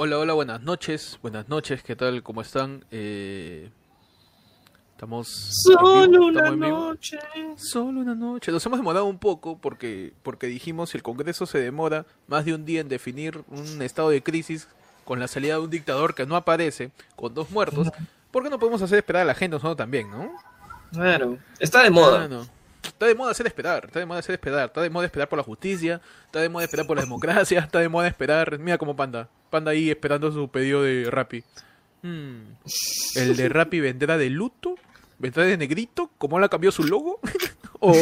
Hola, hola, buenas noches. Buenas noches, ¿qué tal? ¿Cómo están? Eh, Estamos. Solo en vivo, una estamos en vivo. noche. Solo una noche. Nos hemos demorado un poco porque, porque dijimos si el Congreso se demora más de un día en definir un estado de crisis con la salida de un dictador que no aparece, con dos muertos, ¿por qué no podemos hacer esperar a la gente nosotros también, no? Claro, está de moda. Está de moda hacer esperar, está de moda hacer esperar, está de moda esperar por la justicia, está de moda esperar por la democracia, está de moda esperar, mira como Panda, Panda ahí esperando su pedido de Rappi. Hmm, ¿El de Rappi vendrá de luto? ¿Vendrá de negrito? ¿Cómo la cambió su logo? ¿O...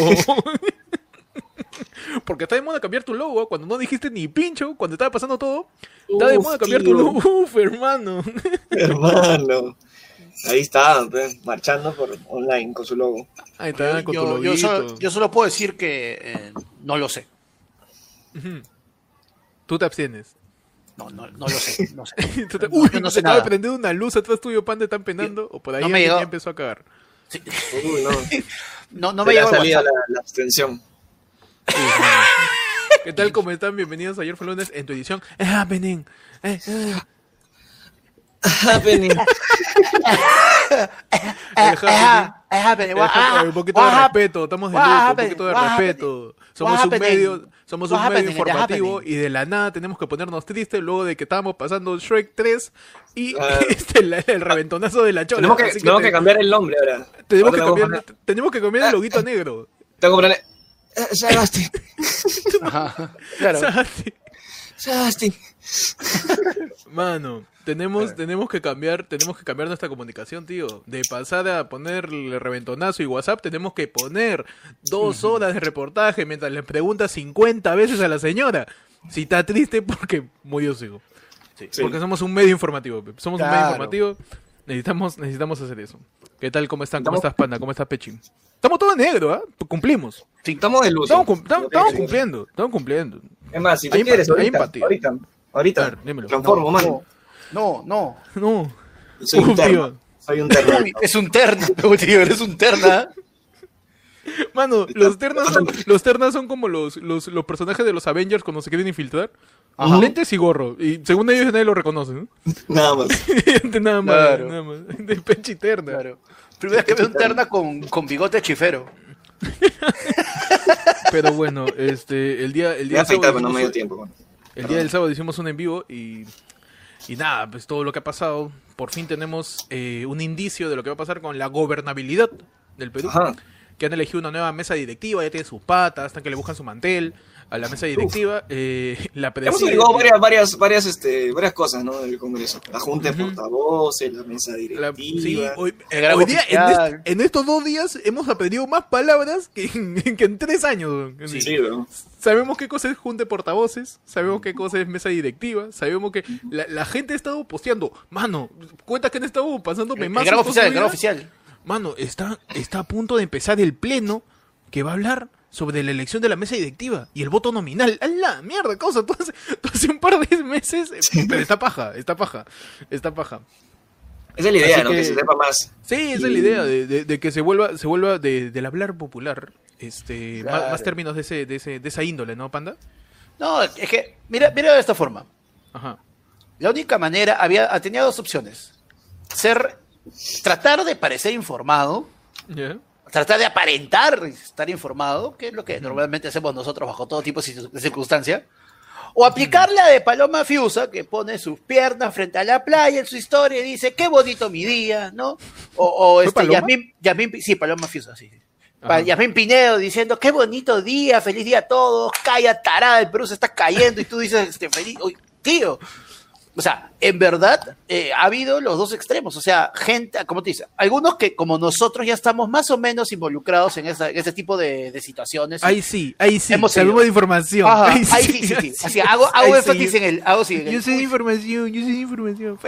Porque está de moda cambiar tu logo cuando no dijiste ni pincho, cuando estaba pasando todo. Está de moda cambiar tu logo. Uf, hermano. Hermano. Ahí está, pues, marchando por online con su logo. Ahí está, con tu yo, yo loguito. solo, yo solo puedo decir que eh, no lo sé. Tú te abstienes. No, no, no lo sé. No sé. Tú te- No, Uy, yo no se sé de nada. prender una luz atrás tuyo, Panda, están penando. O por ahí No me llegó. empezó a cagar. Sí. Uy, no. No, no me llegó WhatsApp. la, la abstención. Sí. ¿Qué tal? ¿Cómo están? Bienvenidos a Ayer fue lunes en tu edición. Es happening. Eh, eh. Happening. El happening. Ah, un poquito de respeto, estamos de luto, un poquito de respeto. Somos un medio, somos un medio informativo y de la nada tenemos que ponernos tristes luego de que estábamos pasando Shrek 3 y Claro. este, el reventonazo de la chola. tenemos que, Así tenemos te- que cambiar el nombre ahora. tenemos que cambiar, tenemos que cambiar el loguito negro. Tengo que ponerle. eh, Sebastián. Mano, tenemos, tenemos que cambiar, tenemos que cambiar nuestra comunicación, tío. De pasar a ponerle reventonazo y WhatsApp, tenemos que poner dos horas de reportaje mientras le pregunta 50 veces a la señora si está triste porque murió su hijo. Sí. Porque somos un medio informativo, somos un medio informativo. Necesitamos, necesitamos hacer eso. ¿Qué tal? ¿Cómo están? ¿Cómo estás, Panda? ¿Cómo estás, Pechín? Estamos todos negro, ¿ah? Cumplimos. Sí, estamos de luz. Estamos, cum- estamos- estamos cumpliendo, estamos cumpliendo. Es más, si tú Hay quieres, ahorita, ahorita, ver, dímelo. transformo, mano. No, no. No. Soy un Uf, tío. Soy un terno. Uy, es un terna, tío, eres un terna. Mano, los ternas son, los ternas son como los, los, los personajes de los Avengers cuando se quieren infiltrar. Ajá. Lentes y gorro. Y según ellos nadie lo reconoce, ¿no? Nada más. nada más, Claro. nada más. De pechi terna. Claro. Primera vez que veo un terna con, con bigote chifero. Pero bueno, este, el día, el día afeitar, pero no me dio tiempo. mano. El día del sábado hicimos un en vivo y, y nada, pues todo lo que ha pasado. Por fin tenemos eh, un indicio de lo que va a pasar con la gobernabilidad del Perú. Ajá. Que han elegido una nueva mesa directiva, ya tiene sus patas, están que le buscan su mantel a la mesa directiva. Eh, la Hemos averiguado varias, varias, varias, este, varias cosas, ¿no? Del Congreso. La Junta de Portavoces, la mesa La- directiva. sí, hoy, El hoy día, en, oficial. est- en estos dos días hemos aprendido más palabras que en, que en tres años. Sí, sí, ¿no? Sabemos qué cosa es junta de portavoces, sabemos qué cosa es mesa directiva, sabemos que la, la gente ha estado posteando. Mano, cuenta que han estado pasándome El más. gran oficial, el gran oficial. Mano, está, está a punto de empezar el pleno que va a hablar sobre la elección de la mesa directiva y el voto nominal. ¡A la mierda, cosa! Todo hace, un par de meses. eh, Pero está paja, está paja, está paja. Esa es la idea, ¿no? Que... que- se sepa más. Sí, esa es la idea, de, de- de que se vuelva, se vuelva de, del hablar popular, este, más, Claro. más términos de, ese, de, ese, de esa índole, ¿no, Panda? No, es que, mira, mira de esta forma. Ajá. La única manera, había, tenía dos opciones. Ser, tratar de parecer informado, ¿Ya? Tratar de aparentar estar informado, que es lo que normalmente hacemos nosotros bajo todo tipo de circun- de circunstancia, o aplicar la de Paloma Fiusa, que pone sus piernas frente a la playa en su historia y dice, qué bonito mi día, ¿no? O, o ¿Fue este? Yasmín, Yasmín sí, Paloma Fiusa, sí. Ajá. Yasmín Pinedo diciendo, qué bonito día, feliz día a todos, calla tarada, el Perú se está cayendo y tú dices, este, feliz, Uy, tío. O sea, en verdad eh, ha habido los dos extremos. O sea, gente, como te dice, algunos que como nosotros ya estamos más o menos involucrados en, esa- en ese tipo de, de situaciones. Ahí sí, ahí sí, Hemos de información. Ajá, ahí ahí sí, sí, sí. Así, hago, hago sí, énfasis en el. Hago sí, en el- Yo sé de información, yo sé de información.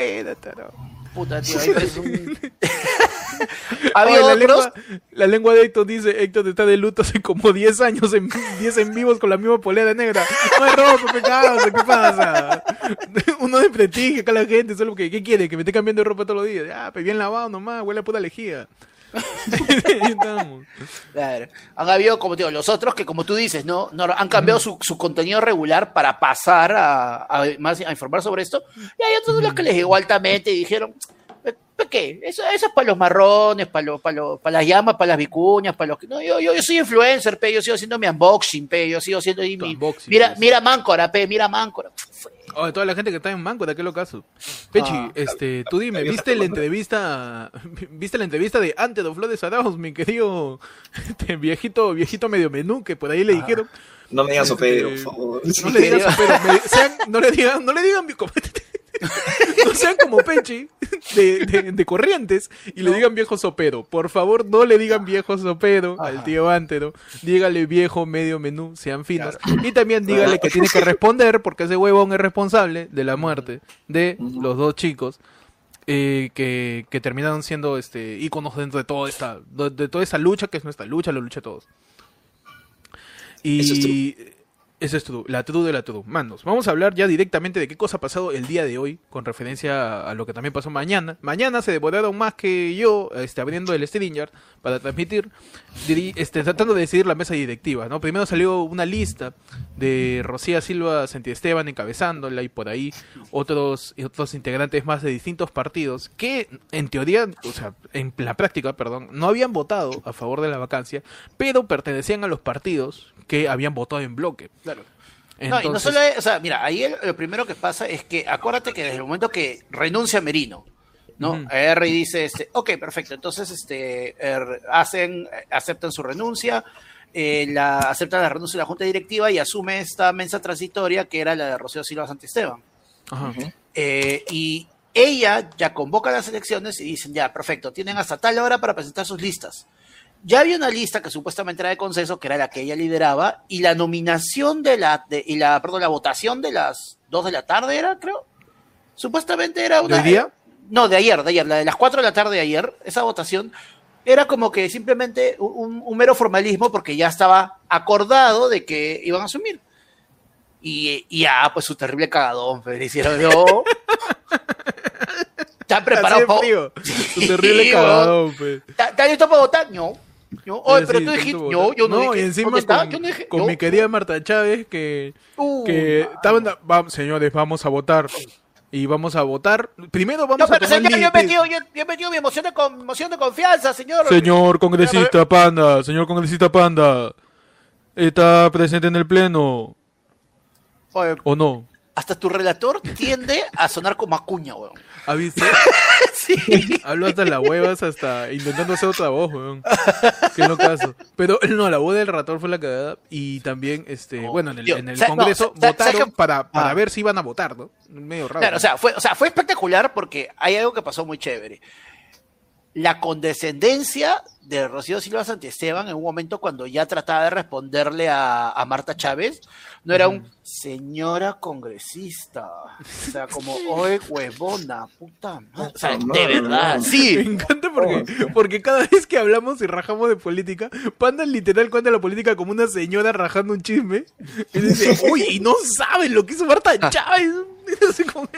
Puta, tío, ahí es un- ha Oye, habido la, otros. lengua, la lengua de Héctor dice, Héctor está de luto hace como 10 años, en 10 en vivos con la misma polera negra. No hay ropa, ¿qué pasa? ¿Qué pasa? Uno de prestigio acá la gente, solo que, ¿qué quiere? Que me esté cambiando de ropa todos los días. Ah, pues bien lavado nomás, huele a puta lejía. Claro. Han habido, como te digo, los otros que, como tú dices, no, no han cambiado su, su contenido regular para pasar a, a más a informar sobre esto. Y hay otros los que les llegó altamente y dijeron, ¿para qué? Eso, eso es para los marrones, para, los, para, los, para las llamas, para las vicuñas, para los que. No, yo, yo, yo soy influencer, pe, yo sigo haciendo mi unboxing, pe, yo sigo haciendo mi. unboxing, mira, pues. mira Máncora, pe, mira Máncora. Oh, toda la gente que está en Manco, ¿de qué lo caso? Pechi, Ah, este, tú dime, ¿viste la entrevista, viste la entrevista de Ante dos Flores Arauz, mi querido este, viejito, viejito medio menú, que por ahí le dijeron, No me digan Este, sopero, por favor. no le sopero, sean- no le digan, no le digan como- no sean como Pechi de, de- de corrientes y le digan viejo sopero. Por favor, no le digan viejo sopero al tío Antero. Dígale viejo medio menú, sean finos. Y también dígale que tiene que responder porque ese huevón es responsable de la muerte de los dos chicos. eh, que, que terminaron siendo este íconos dentro de toda esta de, de toda esa lucha que es nuestra lucha, la lucha de todos. Y Eso es true, la true de la true. Manos, vamos a hablar ya directamente de qué cosa ha pasado el día de hoy, con referencia a, lo que también pasó mañana. Mañana se devoraron más que yo, este, abriendo el Stringer para transmitir, este, tratando de decidir la mesa directiva, ¿no? Primero salió una lista de Rocía Silva Esteban encabezándola y por ahí otros, otros integrantes más de distintos partidos que en teoría, o sea, en la práctica, perdón, no habían votado a favor de la vacancia, pero pertenecían a los partidos que habían votado en bloque. No, y no solo es- o sea, mira, ahí el- lo primero que pasa es que acuérdate que desde el momento que renuncia Merino, ¿no? Ujú. R dice, este, ok, perfecto, entonces este, er, hacen, aceptan su renuncia, eh, la, aceptan la renuncia de la Junta Directiva y asume esta mesa transitoria que era la de Rocío Silva Santisteban. Ajá. Eh, y ella ya convoca las elecciones y dicen, ya, perfecto, tienen hasta tal hora para presentar sus listas. Ya había una lista que supuestamente era de consenso, que era la que ella lideraba, y la nominación de la, de- y la, perdón, la votación de las 2 de la tarde era, creo. Supuestamente era una... ¿Del día? No, de ayer, de ayer, la de las 4 de la tarde de ayer, esa votación era como que simplemente un, un mero formalismo porque ya estaba acordado de que iban a asumir. Y, y ya, pues su terrible cagadón, le hicieron yo. ¿Están preparados de. Tu terrible cagadón, pues. ¿Está está listo para votar? No. No. Oye, pero tú dijiste, no, yo no, dije. y encima con, Yo no dije. con yo. mi querida Marta Chávez que, Uh, que estaban, vamos, señores, vamos a votar. Y vamos a votar. Primero vamos No, a tomar señor, yo he metido, yo, yo he metido mi emoción de, con, emoción de confianza, señor. Señor congresista Panda, señor congresista Panda, ¿está presente en el pleno Oye, o no? hasta tu relator tiende a sonar como acuña, weón. ¿Ha visto? Sí. Hablo hasta las huevas, hasta intentando hacer otra voz, weón. Que no caso. Pero no, la voz del relator fue la cagada. Y también, este, No, bueno, en el, tío, en el sa- no, Congreso votaron para, para Ah. ver si iban a votar, ¿no? Medio raro. Claro, o sea, fue, o sea, fue espectacular porque hay algo que pasó muy chévere. La condescendencia de Rocío Silva Santiesteban en un momento cuando ya trataba de responderle a, a Marta Chávez, no era un señora congresista. O sea, como, oye, huevona, puta madre. O sea, de verdad, no. Me sí. encanta porque, porque cada vez que hablamos y rajamos de política, Panda literal cuenta la política como una señora rajando un chisme. Y dice, uy, y no saben lo que hizo Marta Chávez.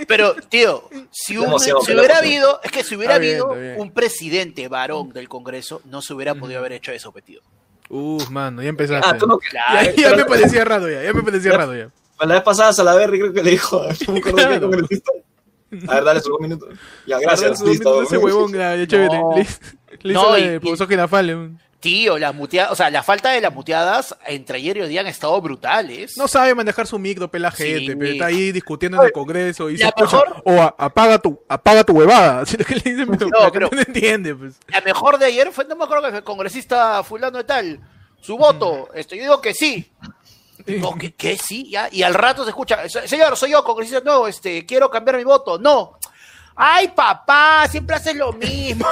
Pero, tío, si, un- hubiera habido, es que si hubiera bien, habido un presidente varón del Congreso, no se hubiera podido haber hecho eso, tío. Uf, mano, ya empezaste. Ah, tú no. Claro. ya, ya me parecía raro ya, ya me parecía raro ya. La vez pasada Salaverry creo que le dijo, no me acuerdo Claro. congresista. A ver, dale sus dos minutos. Ya, gracias. Listo. Ese huevón, ya, ya chévere. No. Le, le No, y- y- profesor Girafale. Tío, las muteadas, o sea, la falta de las muteadas entre ayer y hoy día han estado brutales. No sabe manejar su micro, pela Sí. gente, pero está ahí discutiendo en el Congreso y se La escucha, mejor- o a- apaga tu, apaga tu huevada. Así que le dicen, pero, No, pero- no entiende, pues. La mejor de ayer fue, no me acuerdo que fue el congresista fulano de tal. Su voto, este, yo digo que sí. No, que, que sí, ya. Y al rato se escucha, "Se- señor, soy yo, congresista, no, este, quiero cambiar mi voto. No. Ay, papá, siempre haces lo mismo.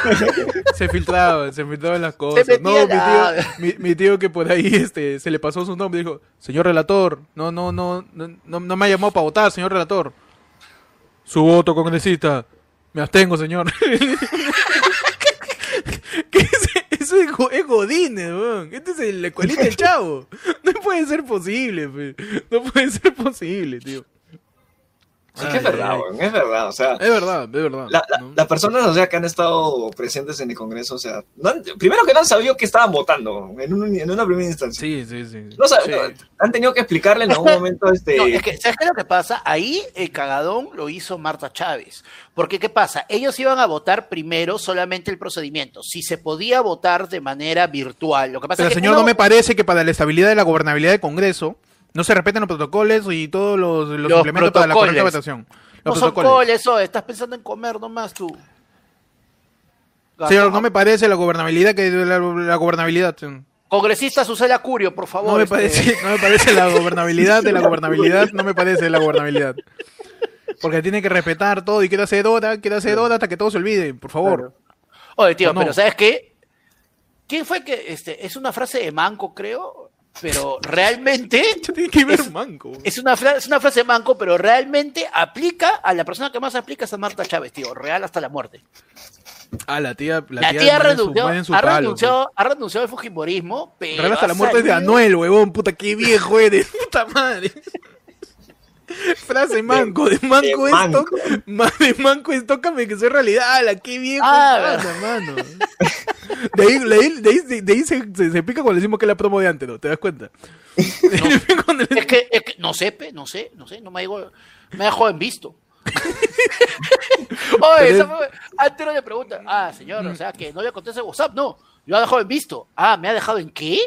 Se filtraban, se filtraban las cosas. Se No, mi tío, mi, mi tío que por ahí este, se le pasó su nombre dijo, señor relator, no, no, no, no, no, no me ha llamado para votar, señor relator. Su voto, congresista. Me abstengo, señor. ¿Qué es? Eso es, es Godínez, weón. Este es el, escuelita del chavo. No puede ser posible, pe. No puede ser posible, tío. Sí, que es verdad, es verdad. O sea, Es verdad, es verdad. la- la- ¿no? las personas, o sea, que han estado presentes en el Congreso, o sea, no han- primero que no han sabido que estaban votando en, un- en una primera instancia. Sí, sí, sí. No saben, Sí. no, han tenido que explicarle en algún momento este. No, es que, ¿sabes qué es lo que pasa? Ahí el cagadón lo hizo Marta Chávez. Porque, ¿qué pasa? Ellos iban a votar primero solamente el procedimiento. Si se podía votar de manera virtual. Lo que pasa Pero, es que señor, uno- no me parece que para la estabilidad de la gobernabilidad del Congreso no se respeten los protocolos y todos los, los, Los implementos para la correcta votación. no Los son protocolos. coles, oh, estás pensando en comer nomás tú. Señor, no me parece la gobernabilidad que la, la gobernabilidad. Congresista Susela Curio, por favor. No me este, parece, no me parece la gobernabilidad de la gobernabilidad, no me parece la gobernabilidad. Porque tiene que respetar todo y quiere hacer hora, quiere hacer hora hasta que todo se olvide, por favor. Oye, tío, ¿O no? pero ¿sabes qué? ¿Quién fue que, este, es una frase de Manco, creo, pero realmente ¿Qué tiene que ver Es- manco? es una, es una frase Manco, pero realmente aplica a la persona que más aplica es a Marta Chávez, tío, real hasta la muerte. Ah, la tía, la La, tía, tía en su- en ha, palo, renunciado, ha renunciado al Fujimorismo, pero. Real hasta ha la muerte es de Anuel, huevón, puta, qué viejo eres, puta madre. Frase manco, de manco de esto, manco. ma- de manco es tócame que soy realidad, ala, qué viejo Ah, es, mano. De ahí, de ahí, de ahí, de ahí se, se, se pica cuando decimos que es la promo de antes, ¿no? ¿Te das cuenta? Le- Es que, es que no sé, pe, no sé, no sé, no me digo, me dejó en visto. Oye, esa es- fue- antes no le pregunta, ah, señor, o sea, que no le conteste WhatsApp, no, yo ha dejado en visto. Ah, ¿me ha dejado en qué?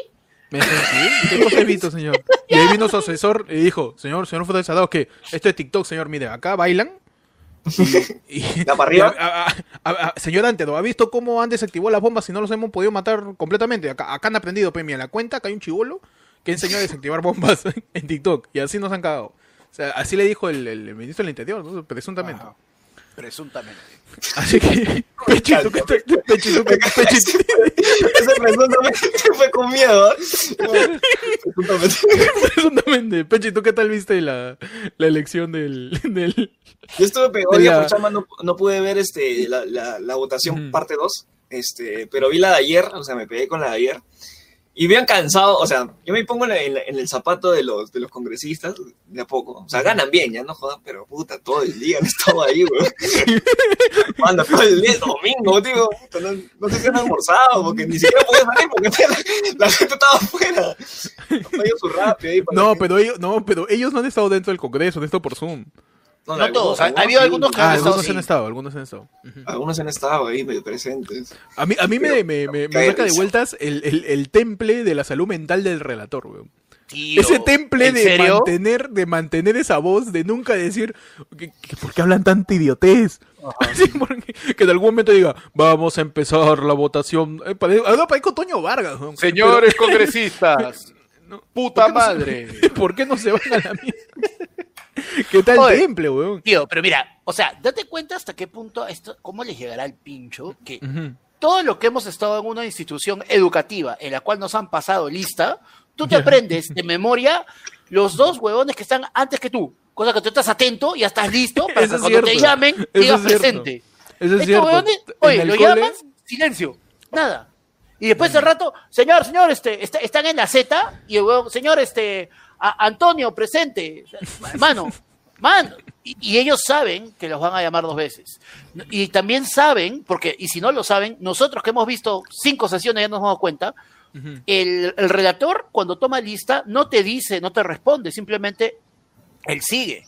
Me dijo, ¿qué? ¿Qué cosa he visto, señor? Y ahí vino su asesor y dijo, señor, señor fotodesador, que esto es TikTok, señor, mire, acá bailan. Y, y- ¿Da para arriba? y a- a- a- a- señor Antedo, ¿ha visto cómo han desactivado las bombas y no los hemos podido matar completamente? Acá, acá han aprendido, pe, mira, la cuenta que hay un chivolo que enseñó a desactivar bombas en TikTok y así nos han cagado. O sea, así le dijo el, el ministro del Interior, ¿no? presuntamente. Presuntamente. Así que, Pechito, ¿qué tal? Pechito, ¿qué tal? Pechito. Ese presuntamente fue con miedo. ¿eh? Presuntamente. Presuntamente. Pechi, ¿tú qué tal viste la, la elección del, del... Yo estuve pegado la- por chamba, no, no pude ver este, la, la, la votación Ujú. parte 2, este, pero vi la de ayer, o sea, me pegué con la de ayer. Y bien cansado, o sea, yo me pongo en, el zapato de los, de los congresistas de a poco. O sea, ganan bien, ya no jodan, pero puta, todo el día han estado ahí, weón. Manda todo el día, domingo, tío. no, no sé si han almorzado, porque ni siquiera podía salir, porque la, la gente estaba afuera. No dio su rápido ahí. para No, que- pero ellos, no, pero ellos no han estado dentro del Congreso, han estado por Zoom. No todos, ha- ha habido algunos que Ah, han estado algunos sí. han estado, algunos han estado. Algunos han estado ahí medio presentes. A mí, a mí me, Pero- me, me, me saca de vueltas el, el, el temple de la salud mental del relator, weón. Tío, Ese temple ¿en de serio? mantener, de mantener esa voz, de nunca decir que, que ¿por qué hablan tanta idiotez? Porque- que en algún momento diga, vamos a empezar la votación. Eh, ahora parezco Toño Vargas. Señores congresistas, No, puta ¿por qué no se- madre. ¿Por qué no se van a la mierda? ¿Qué tal Oye. temple, weón? Tío, pero mira, o sea, date cuenta hasta qué punto esto, cómo les llegará el pincho que Ujú. todo lo que hemos estado en una institución educativa en la cual nos han pasado lista, tú te aprendes de memoria los dos huevones que están antes que tú. Cosa que tú estás atento y ya estás listo para Eso que cuando te llamen digas es presente. Eso es Estos cierto. huevones, oye, lo cole- llamas, silencio, nada. Y después de rato, señor, señor, este, está- están en la Z, y el huevón, señor, este, a- Antonio, presente, mano, mano. Y, y ellos saben que los van a llamar dos veces. Y también saben, porque, y si no lo saben, nosotros que hemos visto cinco sesiones ya nos hemos dado cuenta, el, el redactor cuando toma lista no te dice, no te responde, simplemente él sigue.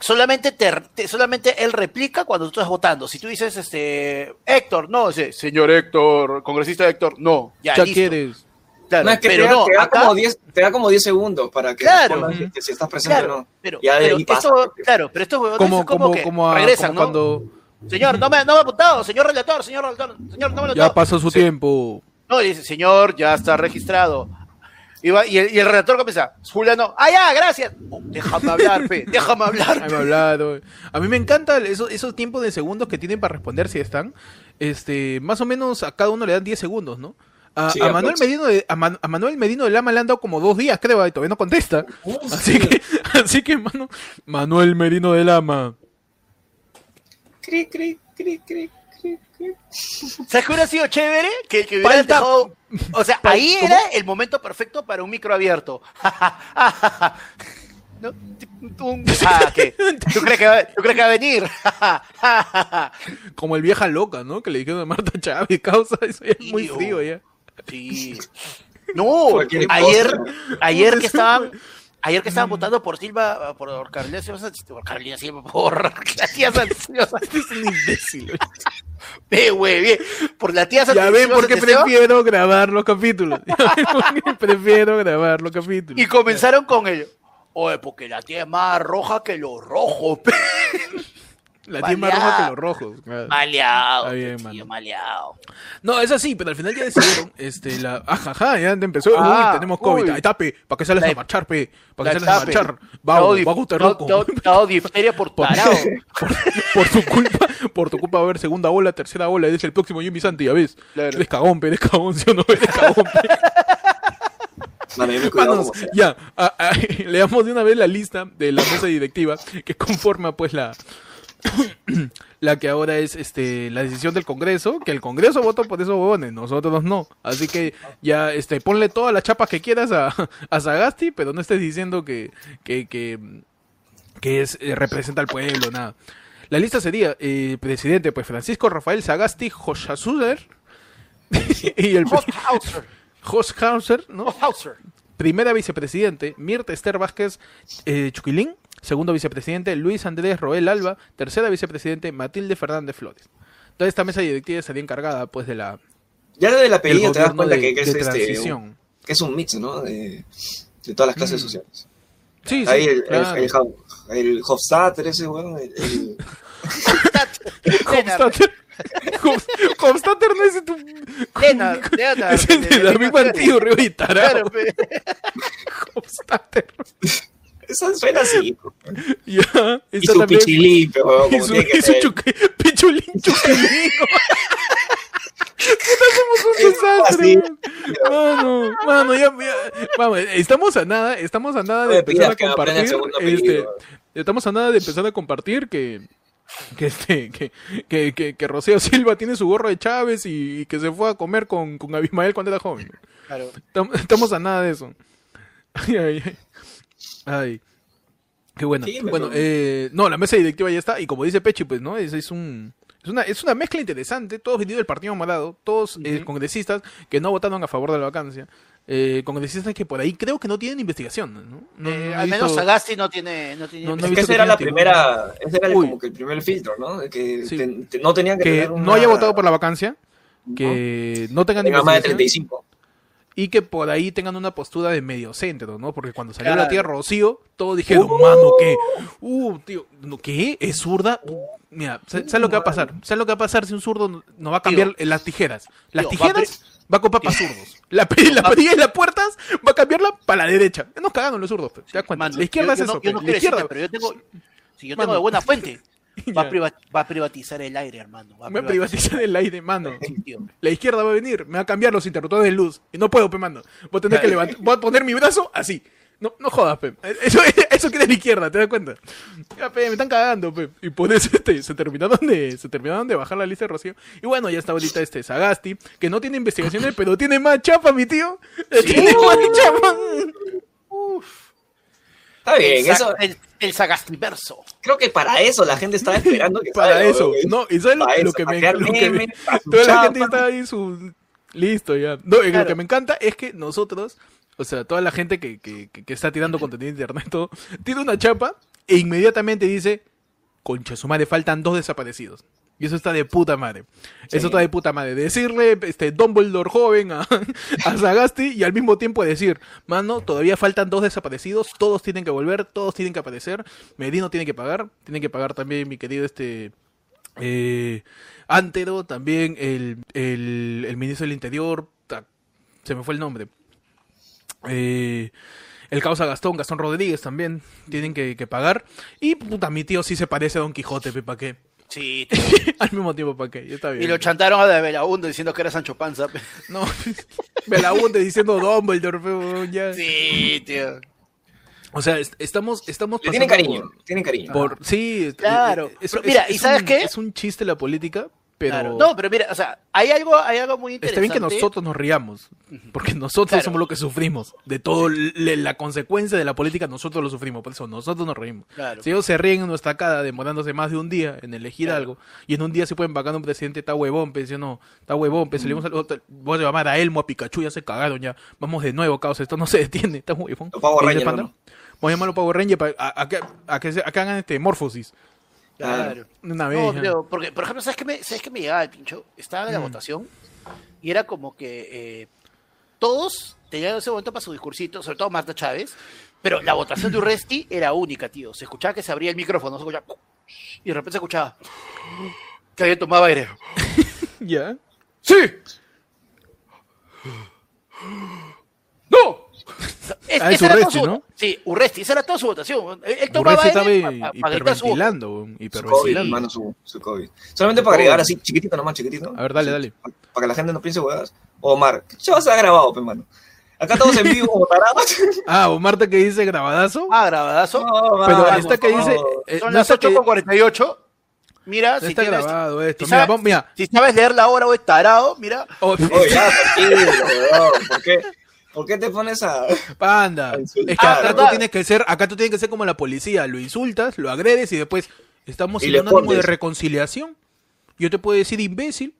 Solamente, te, te- solamente él replica cuando tú estás votando. Si tú dices, este, Héctor, no, dice, señor Héctor, congresista Héctor, no, ya, Ya listo. quieres. Claro, No, es que pero te, da, no, te da acá- como 10, te da como 10 segundos para que Claro. respondas que- que si estás presente claro, o no. pero, Ya pero ahí pasa. esto- claro, pero estos huevones Como, es como, como, que como, a- regresan, como ¿no? cuando Señor, no me, no me ha apuntado, señor relator, señor relator, señor, no me lo ya pasó su tiempo. No, y dice, señor, ya está registrado. Y, va- y el, y el redactor comienza, Juliano, ah, ya, gracias. Oh, déjame hablar, pe, déjame hablar. Ay, me ha hablado. A mí me encantan esos, esos tiempos de segundos que tienen para responder si están. Este, más o menos a cada uno le dan 10 segundos, ¿no? A, Sí, a Manuel. Medino de, a, Man- a Manuel Medino de Lama le han dado como dos días, creo, y todavía no contesta. Así que, así que Manu- Manuel Medino de Lama. Cri, cri, cri, cri, cri, cri. ¿Sabes qué hubiera sido chévere? Que, que hubieran dejado... O sea, ahí era el momento perfecto para un micro abierto. ¿no? Un- Ah, ¿qué? ¿Tú crees que va, ¿tú crees que va a venir? Como el vieja loca, ¿no? Que le dijeron a Marta Chávez, causa, eso ya es muy frío ya. Sí. No, ayer, ayer que estaban, ayer que estaban votando por Silva, por Carolina Silva, por Carolina Silva, por la tía Santiago, Este es un imbécil. ve, güey, bien, por la tía Ya Santiago ven por qué prefiero grabar los capítulos. Ya ven por qué prefiero grabar los capítulos. y comenzaron con ello. Oye, porque la tía es más roja que los rojos. La tía es más roja que los rojos. claro. Maleado, Está bien, tío, mano. maleado. No, es así, pero al final ya decidieron, este, la, ajaja, ya empezó, Ah, uy, tenemos COVID, uy. pe, ¿para qué sales La- a marchar, pe? ¿Para qué sales a tape. marchar? Dado dif- vago, te te ha- loco. dado difteria por tarado. por, por tu culpa, por tu culpa va a haber segunda ola, tercera ola, es el próximo Jimmy Santi, ya ves. Claro. Eres cagón, pe, eres cagón, ¿sí o no? Eres cagón, pe. Cuidado Manos, ya, a- a- leamos de una vez la lista de la mesa directiva que conforma pues la la que ahora es este la decisión del Congreso, que el Congreso votó por esos huevones, nosotros no. Así que ya este ponle todas las chapas que quieras a, a Sagasti, pero no estés diciendo que que, que, que es eh, representa al pueblo, nada. La lista sería eh, presidente pues Francisco Rafael Sagasti Hoshasuder y el Hauser, Hoshauser, ¿no? Primera vicepresidente, Mirta Esther Vázquez eh, Chuquilín. Segundo vicepresidente, Luis Andrés Roel Alba. Tercera vicepresidente, Matilde Fernández Flores. Toda esta mesa directiva estaría encargada, pues, de la Ya desde el del apellido te das cuenta de, que, que es este, un, que es un mix, ¿no? De, de todas las clases Mm. sociales. Sí, sí, Ahí el, claro. el, el, Hau- el Hofstadter, ese weón, el, el- Hofstadter. Hof- Hofstadter no es tu... Leonard, Es el de la misma antiguo, Río y tarado. Hofstadter. Eso suena así. Ya, Y su también- pichilín, pero Y su, tiene que y su ser. chuque- pichulín chuquilín. Un Es desastre. Mano, mano, ya, ya- vamos, estamos a nada, estamos a nada de me empezar a compartir, este, estamos a nada de empezar a compartir que que este que, que, que, que Rocío Silva tiene su gorro de Chávez y, y que se fue a comer con, con Abimael cuando era joven. Claro. Tam- Estamos a nada de eso. Ay, ay, ay. Ay. Qué. Sí, me bueno, eh, no, la mesa directiva ya está. Y como dice Pechi, pues, ¿no? Es, es un. Es una, es una mezcla interesante, todos venidos del Partido Morado, todos eh, congresistas que no votaron a favor de la vacancia, eh, congresistas que por ahí creo que no tienen investigación, ¿no? No- Eh, no al menos Sagasti no tiene, no tiene No, no Es que esa era la primera, ese era el- Uy. como que el primer filtro, ¿no? De que Sí. te- te- no tenían que, que tener no haya votado por la vacancia, que no tengan tenga más de investigación 35. Y que por ahí tengan una postura de medio centro, ¿no? Porque cuando salió Claro. la tía Rocío, todos dijeron, mano, ¿qué? Uh, tío, ¿no, ¿qué? ¿Es zurda? Uh, Mira, ¿sabes lo que va a pasar? ¿Sabes lo que va a pasar si un zurdo no- va a cambiar las tijeras? Las Tío, va a tijeras va a comprar para zurdos. La, la perilla de las puertas va a cambiarla para la derecha. Nos cagaron los zurdos, ¿te das cuenta? Mano, la izquierda yo- es yo eso, no- pe, yo no la izquierda decirte, pero yo tengo, si yo tengo Mano. de buena fuente, va, a Ya. priva- va a privatizar el aire, hermano. Va a me va a privatizar el aire, mano. La izquierda va a venir, me va a cambiar los interruptores de luz. Y no puedo, pe, mano. Voy a tener que levantar, voy a poner mi brazo así. No, no jodas, pe. Eso, eso quiere la izquierda, ¿te das cuenta? Ya, pe, me están cagando, pe. Y por eso este, se terminaron de, se terminaron de bajar la lista de Rocío. Y bueno, ya está ahorita este Sagasti, que no tiene investigaciones, pero tiene más chapa, mi tío. Tiene más chapa. Está bien, eso, el, Sagastiverso. creo que para eso la gente estaba esperando que Para salga, eso, no, y sabes lo, lo eso, que me, lo que- su toda la gente está ahí su listo ya. No, y lo que me encanta es que nosotros, o sea, toda la gente que, que, que- que está tirando contenido en internet todo, tiene una chapa e inmediatamente dice, concha, su madre, faltan dos desaparecidos. Y eso está de puta madre. Sí. Eso está de puta madre. Decirle, este, Dumbledore joven a, a Sagasti y al mismo tiempo decir, mano, todavía faltan dos desaparecidos, todos tienen que volver, todos tienen que aparecer, Medino tiene que pagar, tiene que pagar también mi querido este eh, Antero, también el, el, el ministro del Interior, ta- se me fue el nombre. Eh, el causa Gastón, Gastón Rodríguez también tienen que, que pagar. Y puta, mi tío sí se parece a Don Quijote, pe, ¿pa' qué? Sí, tío. Al mismo tiempo, ¿pa' qué? Ya está bien. Y lo chantaron a de Belaúndo diciendo que era Sancho Panza. No, Belaúnde diciendo Dumbledore, ya. Sí, tío. O sea, est- estamos, estamos Le tienen pasando cariño, tienen cariño. Por, sí, Claro. es- Pero mira, es ¿y sabes un- qué? Es un chiste la política, pero Claro. No, pero mira, o sea, hay algo, hay algo muy está interesante. bien que nosotros nos riamos, porque nosotros Claro. somos los que sufrimos de todo le- la consecuencia de la política, nosotros lo sufrimos, por eso nosotros nos reímos. Claro. Si ellos se ríen en nuestra cara demorándose más de un día en elegir Claro. algo, y en un día se pueden vacar un presidente, está huevón, pensé, no, está huevón, pensé, le vamos a, a llamar a Elmo, a Pikachu, ya se cagaron ya, vamos de nuevo, caos, esto no se detiene, está huevón. Vamos a llamarlo Power Ranger para, a, a que, a, que, se- a que hagan este morfosis. Claro. Una vez. No, pero, porque, por ejemplo, ¿sabes qué me, ¿sabes qué me llegaba el pincho? Estaba en la Mm. votación y era como que eh, todos tenían ese momento para su discursito, sobre todo Marta Chávez, pero la votación de Urresti era única, tío. Se escuchaba que se abría el micrófono, se escuchaba, y de repente se escuchaba que alguien tomaba aire. Ya. ¡Sí! ¡No! Es- Ah, es Urresti, su- ¿no? Sí, Urresti, esa era toda su votación. Él, tomaba Urresti estaba hiperventilando, Su COVID, hiperventilando. hermano, su, su COVID. Solamente para agregar así, chiquitito nomás, chiquitito. A ver, dale, dale. Para, para que la gente no piense huevadas. Omar, ¿qué chavas ha grabado, pe, mano? Acá todos en vivo, como tarados. Ah, o Marta que dice grabadazo. Ah, grabadazo. No, pero mano, esta que dice. eh, Son no las está que- 8 con 48. Mira, si está tienes- grabado esto. si Mira, sabes- vamos, mira. Si sabes leer la hora o es tarado, mira. Oh, ya, weón. ¿Por qué, ¿Por qué te pones a...? Panda. A Es que acá tú ¿verdad? tienes que ser, acá tú tienes que ser como la policía, lo insultas, lo agredes y después estamos Y en un ánimo de reconciliación. Yo te puedo decir imbécil,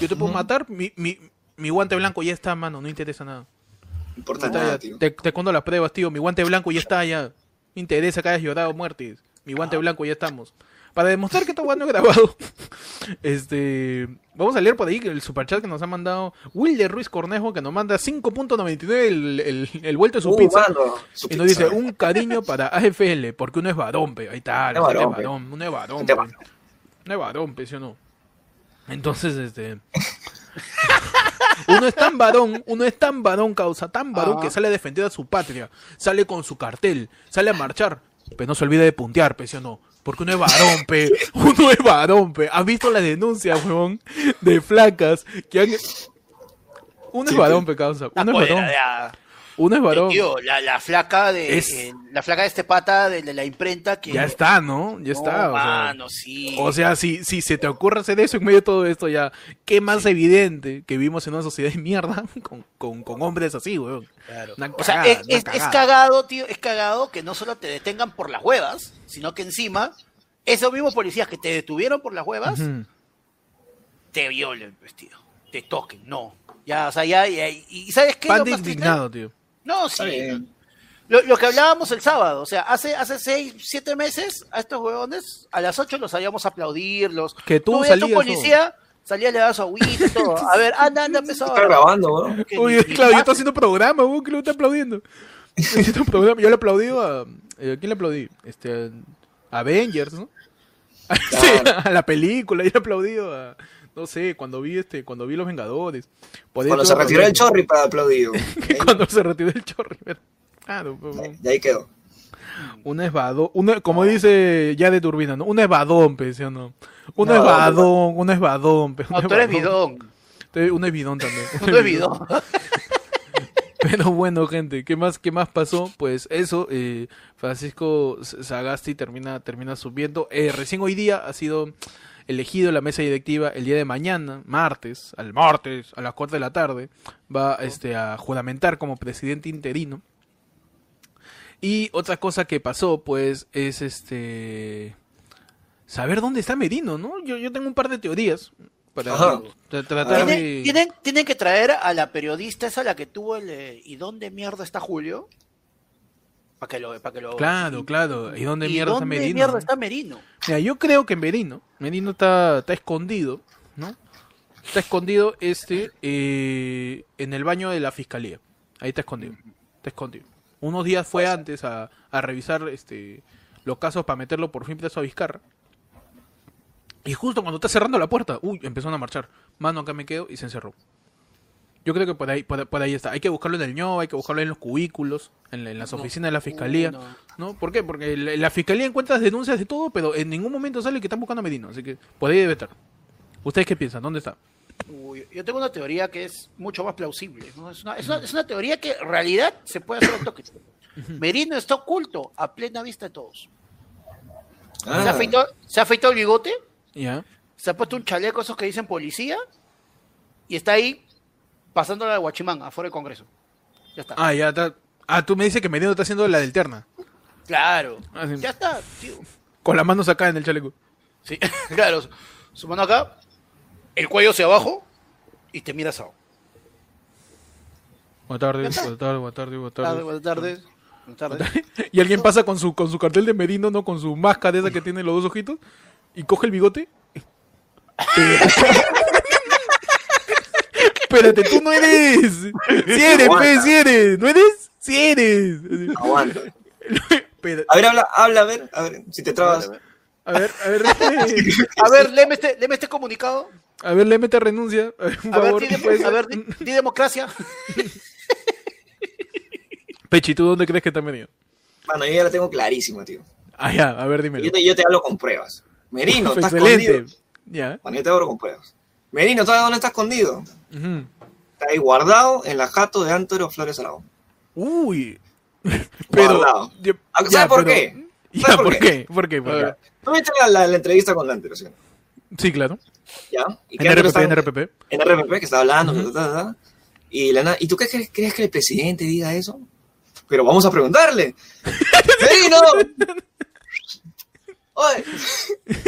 yo te puedo matar, mi, mi, mi guante blanco ya está, mano, no interesa nada. No importa Está nada, tío. te, te cuento las pruebas, tío, mi guante blanco ya está, ya. Me interesa que hayas llorado muertes. Mi guante blanco ya estamos. Para demostrar que esta guante no es grabado. Este, vamos a leer por ahí el superchat que nos ha mandado Wilder Ruiz Cornejo que nos manda 5.99 el, el, el vuelto de su Uh, pizza. mano, su Y nos dice pizza. un cariño para AFL, porque uno es varón, pe. Ahí está, Es uno es varón, varón, uno es varón, pe. varón. Uno es varón, pe, ¿sí o no? Entonces, este. Uno es tan varón, uno es tan varón, causa, tan varón Ajá. que sale a defender a su patria, sale con su cartel, sale a marchar, pero no se olvide de puntear, pe, ¿sí o no? Porque uno es varón, pe, uno es varón, pe. ¿Has visto las denuncias, huevón, de flacas que han... Uno es varón, pe, causa, uno es varón. Uno es varón. Tío, la, la flaca de Es- eh, la flaca de este pata de, de la imprenta que Ya está, ¿no? Ya está, o sea... sí. O sea, si, si se te ocurre hacer eso en medio de todo esto, ya, qué más evidente que vivimos en una sociedad de mierda con, con, con hombres así, weón. Claro. O sea, es, es- es cagado, tío, es cagado que no solo te detengan por las huevas, sino que encima esos mismos policías que te detuvieron por las huevas te violen, vestido, te toquen, no. Ya, o sea, ya, ya- y, ¿sabes qué? triste? indignado, tío. No, sí. bien. Lo, lo que hablábamos el sábado, o sea, hace, hace seis, siete meses a estos huevones, a las ocho los salíamos a aplaudirlos. Que tú veías a tu salías, policía, salía, le daba su agüita y todo. A ver, anda, anda, empezó Está grabando, weón. Que Oye, ni- ni claro, yo estoy haciendo programa, weón, que lo está aplaudiendo. Programa. Yo le aplaudí a... eh, ¿A quién le aplaudí? Este, a Avengers, ¿no? Sí, a la película, yo le aplaudí a... No sé, cuando vi este, cuando vi Los Vengadores. Cuando se retiró el chorri para aplaudir. Cuando se retiró el chorri. pero- Claro, pues. Y ahí quedó. Un esvadón, uno, como dice ya de Turbina, ¿no? Un esvadón, pe, ¿sí o no? Un No, esvadón, un un No, tú eres bidón. Un esbidón también. Tú eres bidón. Pero bueno, gente, ¿qué más, qué más pasó? Pues eso, eh, Francisco Sagasti termina, termina subiendo. Eh, recién hoy día ha sido elegido la mesa directiva el día de mañana, martes, al martes, a las 4 de la tarde, va este, a juramentar como presidente interino. Y otra cosa que pasó, pues, es este saber dónde está Merino, ¿no? Yo, yo tengo un par de teorías para Ajá. tratar ¿Tienen, de... tienen, tienen que traer a la periodista esa, la que tuvo el... eh, ¿Y dónde mierda está Julio? Para que lo... Para que lo Claro, claro. ¿Y dónde ¿Y mierda está Merino? mierda está Merino? Mira, yo creo que en Merino, Merino está, está escondido, ¿no? Está escondido este eh, en el baño de la fiscalía. Ahí está escondido. Está escondido. Unos días fue antes a, a revisar este los casos para meterlo por fin preso a Vizcarra. Y justo cuando está cerrando la puerta, uy, empezaron a marchar. Mano, acá me quedo y se encerró. Yo creo que por ahí, por, por ahí está. Hay que buscarlo en el ño, hay que buscarlo en los cubículos, en, la- en las No. oficinas de la fiscalía. No. ¿No? ¿Por qué? Porque la, la fiscalía encuentra denuncias de todo, pero en ningún momento sale que están buscando a Merino. Así que por ahí debe estar. ¿Ustedes qué piensan? ¿Dónde está? Uy, yo tengo una teoría que es mucho más plausible. ¿no? Es, una, es, una, es una teoría que en realidad se puede hacer al toque. Merino está oculto a plena vista de todos. Se, ha Ah, afeitado, se ha afeitado el bigote, se ha puesto un chaleco esos que dicen policía y está ahí pasándola al guachimán afuera del Congreso. Ya está. Ah, ya está. Ah, tú me dices que Merino está haciendo la del Terna. Claro. Ah, sí. Ya está, tío. Con las manos acá en el chaleco. Sí, claro. Su mano acá, el cuello hacia abajo y te miras abajo. Buenas tardes, buenas tardes, buenas tardes, buenas Tarde, tardes. buenas tardes. Buenas tardes. Y alguien pasa con su, con su cartel de Merino, ¿no? Con su máscara esa que tiene los dos ojitos. Y coge el bigote. Espérate, tú no eres. Si eres, pues, si eres. ¿No eres? Si eres. Aguanta. Espera, A ver, habla, habla, a ver, a ver, si te trabas. a ver, a ver, A ver, léeme este, léeme este comunicado. a ver, le mete renuncia. A ver, A di, pues. a ver, di, di democracia. Pechi, ¿tú dónde crees que está Merino? Mano, yo ya la tengo clarísima, tío. Ah, ya, a ver, dímelo. Yo te, yo te hablo con pruebas. Merino, está Excelente. escondido. Ya. Mano, yo te hablo con pruebas. Merino, ¿sabes dónde está escondido? Está ahí guardado en la jato de Antero Flores Aragón. Uy. Pero. Guardado. ya- Ah, ya, ¿Sabes por pero- qué? Ya, ¿Sabes ¿por por qué? ¿Por qué? ¿Por qué? ¿Tú viste la, la- la entrevista con Antero, sí? Sí, claro. ¿Ya? ¿Y En RPP, está- en RPP. En RPP, que está hablando, ta, ta, ta, ta. Y, la na- ¿y tú qué crees, crees que el presidente diga eso? Pero vamos a preguntarle. ¡Merino! Oye,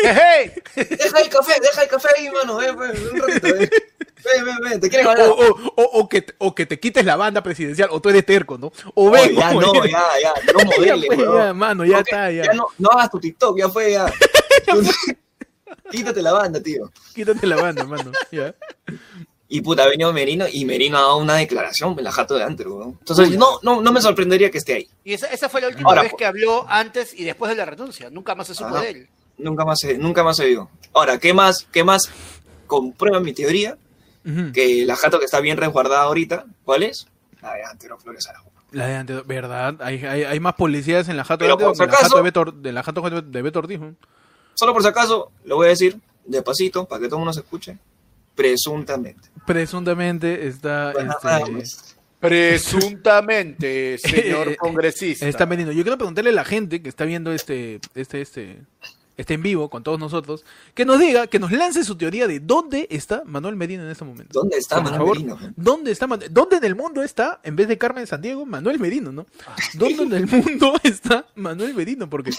¡Hey! deja el café, deja el café ahí, mano. Ven, ven, un ratito, ven. Ven, ven, ven, te quieren O, hablar. o, o, o que, te- o que te quites la banda presidencial, o tú eres terco, ¿no? O ven, ya no, ya, ya, no modeles, pues, ya, mano, ya está, ya. no, no hagas tu TikTok, ya fue, ya. Quítate la banda, tío. Quítate la banda, mano. Ya. Y puta, ha venido Merino y Merino ha dado una declaración en la jato de Antero, weón. Entonces, no, no, no me sorprendería que esté ahí. Y esa, esa fue la última Ahora, vez que habló antes y después de la renuncia. Nunca más se supo Ajá. de él. Nunca más se, nunca más se vio. Ahora, ¿qué más, qué más comprueba mi teoría? Ujú. Que la jato que está bien resguardada ahorita, ¿cuál es? La de Antero Flores Aragón. La de antes, ¿verdad? Hay, hay, hay más policías en la jato, Pero de, por si en la jato acaso- de Beto, de la jato de Beto Ortiz. ¿no? Solo por si acaso, lo voy a decir despacito, para que todo el mundo se escuche. Presuntamente. Presuntamente está. Bueno, este. Presuntamente, señor Eh, congresista. Está Merino. Yo quiero preguntarle a la gente que está viendo este, este, este, este en vivo con todos nosotros, que nos diga, que nos lance su teoría de dónde está Manuel Merino en este momento. ¿Dónde está Por Manuel favor, Merino? ¿Dónde está Man- ¿Dónde en el mundo está, en vez de Carmen Sandiego, Manuel Merino, no? ¿Dónde en el mundo está Manuel Merino? Porque,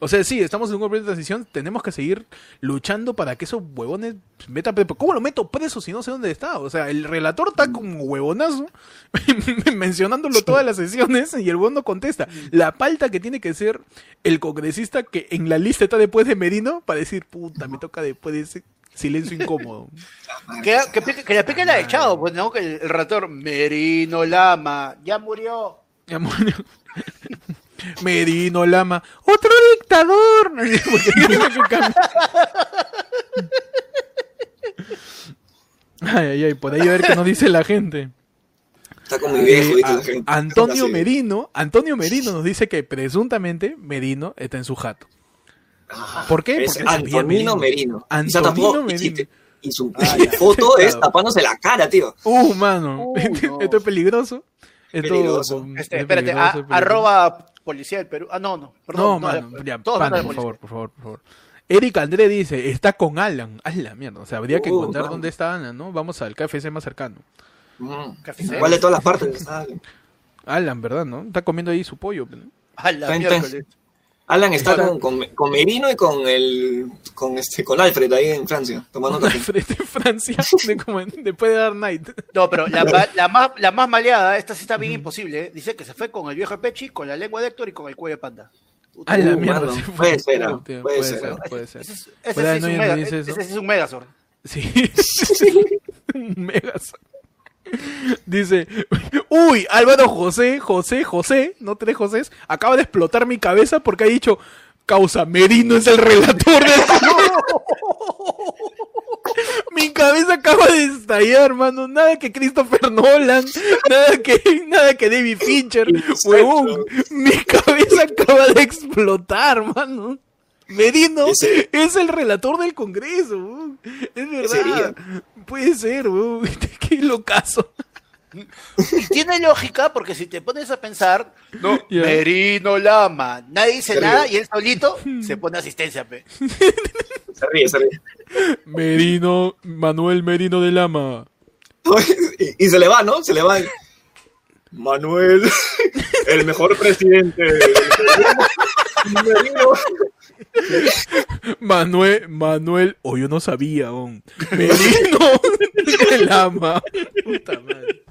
o sea, sí, estamos en un gobierno de transición, tenemos que seguir luchando para que esos huevones metan preso. ¿Cómo lo meto preso si no sé dónde está? O sea, el relator está como huevonazo mencionándolo todas las sesiones y el huevón no contesta. La palta que tiene que ser el congresista que en la lista está después de Merino para decir, puta, me toca después de ese silencio incómodo. Que, que, pique- que le pique la de Chao, pues no, que el, el relator Merino Lama ya murió. Mi amor. Merino Lama, otro dictador. Ay, ay, ay, por ahí a ver qué nos dice la gente. Está con mi viejo, Eh, dice a- la gente. Antonio. Merino, Antonio Merino nos dice que presuntamente Merino está en su jato. ¿Por qué? Porque Antonino Merino. Tapó, y- Merino. Y, su Ah, foto es tapándose la cara, tío. Uh, mano. No. Esto es peligroso. Esto, Peligroso. Este, es espérate, peligroso, a- es peligroso. arroba policía del Perú. Ah, no, no, No, perdón. mano, no, ya, todos pana, mandan por favor, por favor, por favor. Eric André dice, está con Alan. A la mierda, o sea, habría que Uh, encontrar mano. dónde está Alan, ¿no? Vamos al KFC más cercano. Mm. Igual de todas las partes. Ah, Alan, ¿verdad, no? Está comiendo ahí su pollo. ¿no? A la miércoles. Alan está con, con, con Merino y con el con este con Alfred ahí en Francia, tomando café. Frente en Francia, de como en- después de Dark Knight. No, pero la, más, la más maleada, esta sí está bien imposible. ¿eh? Dice que se fue con el viejo Pechi, con la lengua de Héctor y con el cuello de panda. A la mierda. puede ser, Puede, ser. ser, puede ser. Ese, es- ese Fuera de sí es un mega, ese, sí es un Megazord. Sí. Un Megas. Dice, uy, Álvaro José, José, José, no tres Josés, acaba de explotar mi cabeza porque ha dicho, causa, Merino es el relator del... mi cabeza acaba de estallar, hermano. Nada que Christopher Nolan, nada que, nada que David Fincher, huevón. Mi cabeza acaba de explotar, hermano. Merino es el relator del Congreso. Es verdad. Puede ser, huevón. Qué locazo. Y tiene lógica porque si te pones a pensar, no. Merino Lama, nadie dice nada y él solito se pone asistencia, pe. Se ríe, se ríe. Merino, Manuel Merino de Lama. Y, y se le va, ¿no? Se le va. Manuel, el mejor presidente. Perú. Manuel, Manuel, o yo no sabía aún. Merino de Lama. Puta madre.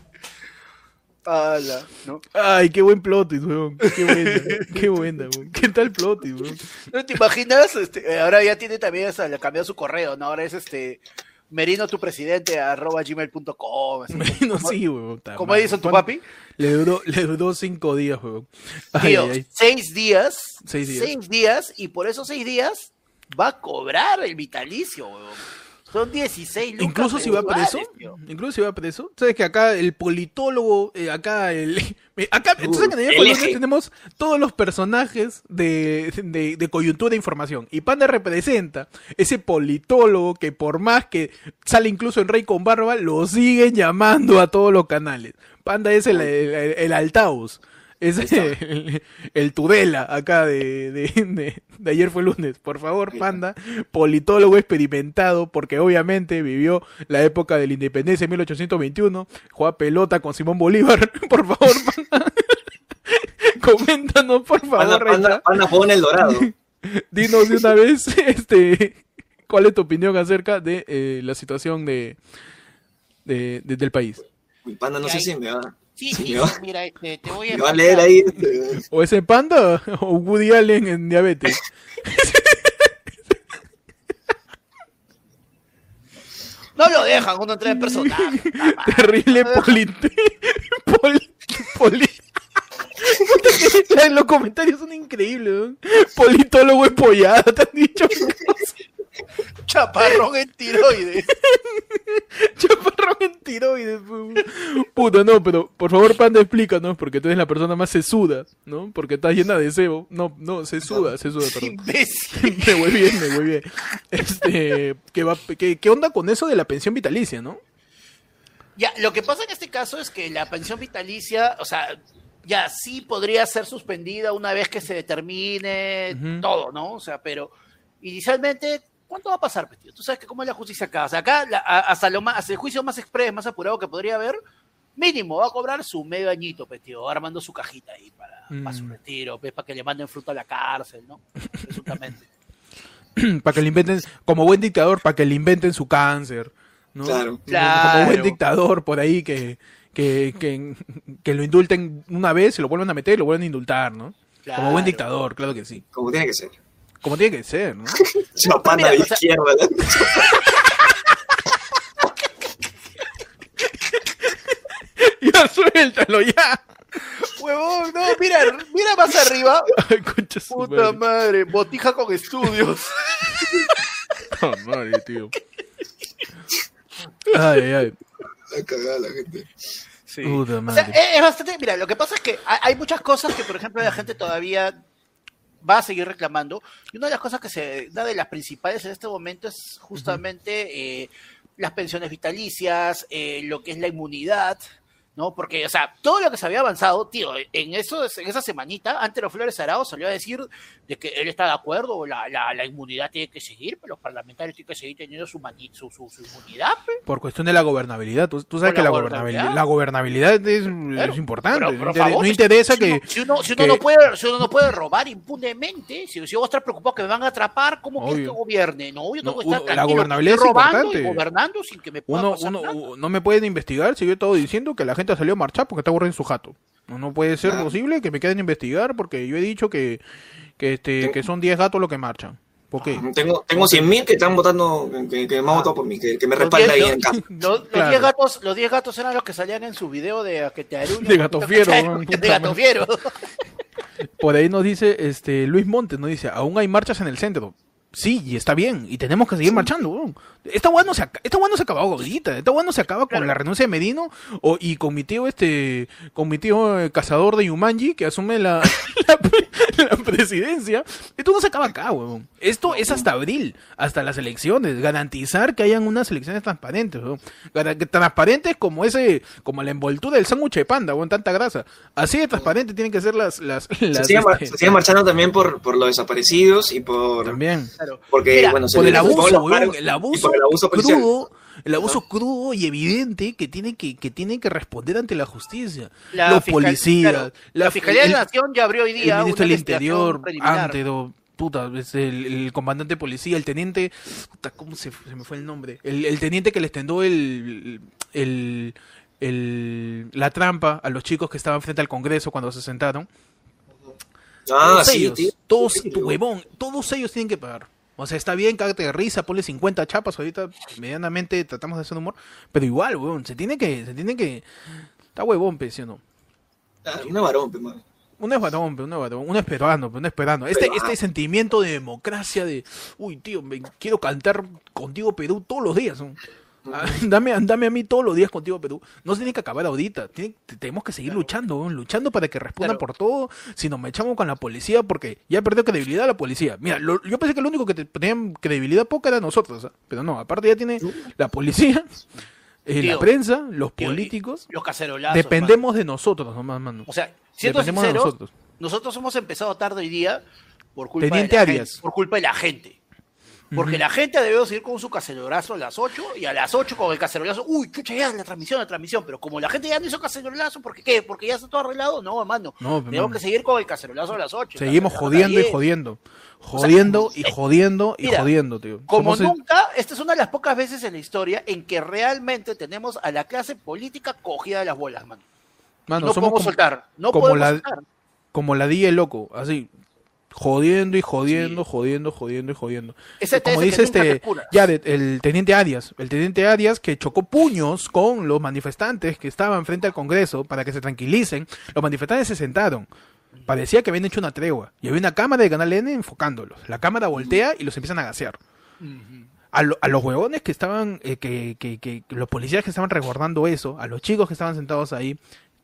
Ala, ¿no? Ay, qué buen plot, weón. Qué buena, qué buena, weón. ¿Qué tal plot, weón? ¿No te imaginas? Este, eh, ahora ya tiene también, o sea, le ha cambiado su correo, ¿no? Ahora es este merino tu presidente arroba gmail.com. Merino como- sí, weón. madre. dicen tu papi. Le duró, le duró cinco días, weón. Ay, Tío, ay, ay. seis días. Seis días. Seis días, y por esos seis días va a cobrar el vitalicio, weón. Son 16 lucas Incluso si va preso, tío. incluso si va preso, sabes que acá el politólogo, eh, acá el, acá, Uh, entonces en el el Colombia eje. tenemos todos los personajes de, de, de coyuntura de información y Panda representa ese politólogo que por más que sale incluso en Rey con Barba, lo siguen llamando a todos los canales. Panda es el, el, el- el altavoz. Es el, el Tudela acá de, de, de- de ayer fue lunes. Por favor, Panda, politólogo experimentado, porque obviamente vivió la época de la independencia en 1821, juega pelota con Simón Bolívar. Por favor, Panda, coméntanos, por Panda, favor, panda, Reina. panda jugó en el dorado. dinos de una vez este, cuál es tu opinión acerca de eh, la situación de, de- de- del país. Panda, no sé ahí- si me va, Sí, Sí, sí, me va- sí, mira, este, te voy a me va a leer ahí. este, O ese Panda o Woody Allen en diabetes. No lo dejan, uno entra en personaje. Terrible polite. Poli. poli- Puta, que Los comentarios son increíbles. ¿no? Politólogo empollado, te han dicho. Chaparrón en tiroides. Chaparrón en tiroides. pu- Puta, no, pero por favor, Panda, explícanos, porque tú eres la persona más sesuda, ¿no? Porque estás llena de sebo. No, no, sesuda, sesuda, perdón. Me voy bien, me voy bien. Este, ¿qué, va, qué, qué onda con eso de la pensión vitalicia, no? Ya, lo que pasa en este caso es que la pensión vitalicia, o sea, ya sí podría ser suspendida una vez que se determine todo, ¿no? O sea, pero inicialmente, ¿cuánto va a pasar, pues, tío? Tú sabes que cómo es la justicia acá. O sea, acá la- hasta, lo más, hasta el juicio más express, más apurado que podría haber, mínimo va a cobrar su medio añito, pues, tío, armando su cajita ahí para, para su Mm. retiro, pues, para que le manden fruta a la cárcel, ¿no? Presuntamente. para que le inventen, como buen dictador, para que le inventen su cáncer, ¿no? Claro. Como Claro. buen dictador por ahí que, que, que, que lo indulten una vez, se lo vuelvan a meter y lo vuelvan a indultar, ¿no? Como buen Claro. dictador, claro que sí. Como tiene que ser. Como tiene que ser, ¿no? De izquierda. ¿no? ya suéltalo, ya. Huevón, no, mira, mira más arriba. Ay, concha su Puta madre. madre, botija con estudios. Puta madre, tío. Ay, ay, ay. La cagada la gente. Sí. Puta O sea, madre. es bastante. Mira, lo que pasa es que hay, hay muchas cosas que, por ejemplo, la gente todavía va a seguir reclamando. Y una de las cosas que se da de las principales en este momento es justamente eh, las pensiones vitalicias, eh, lo que es la inmunidad. ¿No? Porque, o sea, todo lo que se había avanzado, tío, en eso, en esa semanita, Antero Flores Arao salió a decir de que él está de acuerdo, la, la, la inmunidad tiene que seguir, pero los parlamentarios tienen que seguir teniendo su, mani- su, su, su inmunidad, pe. Por cuestión de la gobernabilidad. Tú, tú sabes que la gobernabilidad, la gobernabilidad es, Claro. es importante. Pero, no, favor, interesa si que... uno- si uno, si uno que- no puede, si uno no puede robar impunemente, si, si a estar preocupado que me van a atrapar, ¿cómo quieres que Obvio. gobierne? No, yo No, tengo que estar uno- la gobernabilidad es robando importante. y gobernando sin que me pueda Uno, pasar uno, nada. no me pueden investigar si yo he estado diciendo que la gente salió a marchar porque está aburrida en su jato. No, puede ser posible que me queden a investigar porque yo he dicho que, que, este, que son 10 gatos los que marchan. ¿Por qué? Tengo, tengo 100.000 que están votando, que, que me han votado por mí, que, que me respaldan ahí en casa. Los, los Claro. 10 gatos, los 10 gatos eran los que salían en su video de a que te aruñan, De gato fiero, de gato fiero. Por ahí nos dice este Luis Montes, nos dice, aún hay marchas en el centro. Sí, y está bien, y tenemos que seguir marchando. weón. Esta weá no se, esta no se acaba ahorita, esta weá no se acaba Claro. con la renuncia de Medino o, y con mi tío este, con mi tío eh, cazador de Yumanji que asume la, la, la presidencia. Esto no se acaba acá, weón. Esto es hasta abril, hasta las elecciones, garantizar que hayan unas elecciones transparentes, weón. Transparentes como ese, como la envoltura del sándwich de panda, weón, tanta grasa. Así de transparente tienen que ser las, las, Se las, sigue, este, se sigue marchando también por, por los desaparecidos y por, también. Claro. Porque, Mira, bueno, se por le el abuso, el el crudo, el abuso crudo y evidente que tiene que, que tiene que responder ante la justicia. La Los fiscal- policías, claro, la, Fiscalía el- de la Nación ya abrió hoy el día ministro una del Interior, antes, do- puta, es el, el comandante de policía, el teniente, puta, ¿cómo se, se me fue el nombre? El, el teniente que les tendó el, el, el- la trampa a los chicos que estaban frente al Congreso cuando se sentaron. Ah, todos sí, ellos, tío. todos, tu huevón, todos ellos tienen que pagar. O sea, está bien, cágate de risa, ponle 50 chapas, ahorita medianamente tratamos de hacer humor, pero igual, huevón, se tiene que, se tiene que, está huevón, pe, ¿sí o no? Ah, una varón, pe, mano. Un espadón, pe, un espadón, un esperando, pe, un esperando. Este, Pero, este ah. sentimiento de democracia de, uy, tío, me quiero cantar contigo Perú todos los días. ¿no? Dame, dame a mí todos los días contigo Perú. No se tiene que acabar ahorita. Tiene- te- tenemos que seguir luchando, luchando para que respondan Claro. por todo. Si nos echamos con la policía, porque ya perdió credibilidad la policía. Mira, lo- yo pensé que lo único que te- tenían credibilidad poca era nosotros, ¿ah? pero no, aparte ya tiene la policía, eh, la prensa, los tío, políticos. Los cacerolazos. Dependemos de nosotros nomás, mano. mano. O sea, siendo Dependemos de nosotros. nosotros hemos empezado tarde hoy día por culpa Teniente de la Arias. gente. Por culpa de la gente. Porque la gente debió seguir con su cacerolazo a las 8 y a las 8 con el cacerolazo, uy, chucha, ya, la transmisión, la transmisión. Pero como la gente ya no hizo cacerolazo, ¿por qué? ¿Porque ya está todo arreglado? No, hermano. No, Tenemos que seguir con el cacerolazo a las 8. Seguimos jodiendo y jodiendo. Jodiendo y eh, jodiendo y mira, jodiendo, tío. Como Somos nunca, esta es una de las pocas veces en la historia en que realmente tenemos a la clase política cogida de las bolas, mano. Mano, no somos podemos como, soltar. No como podemos la- soltar. como la DJ loco, así. Jodiendo y jodiendo, Sí. jodiendo, jodiendo y jodiendo. Ese como dice este, ya de- el teniente Arias, el teniente Arias que chocó puños con los manifestantes que estaban frente al Congreso para que se tranquilicen. Los manifestantes se sentaron. Parecía que habían hecho una tregua. Y había una cámara de Canal N enfocándolos. La cámara voltea y los empiezan a gasear. A, lo- a los huevones que estaban, eh, que, que, que- que los policías que estaban resguardando eso, a los chicos que estaban sentados ahí,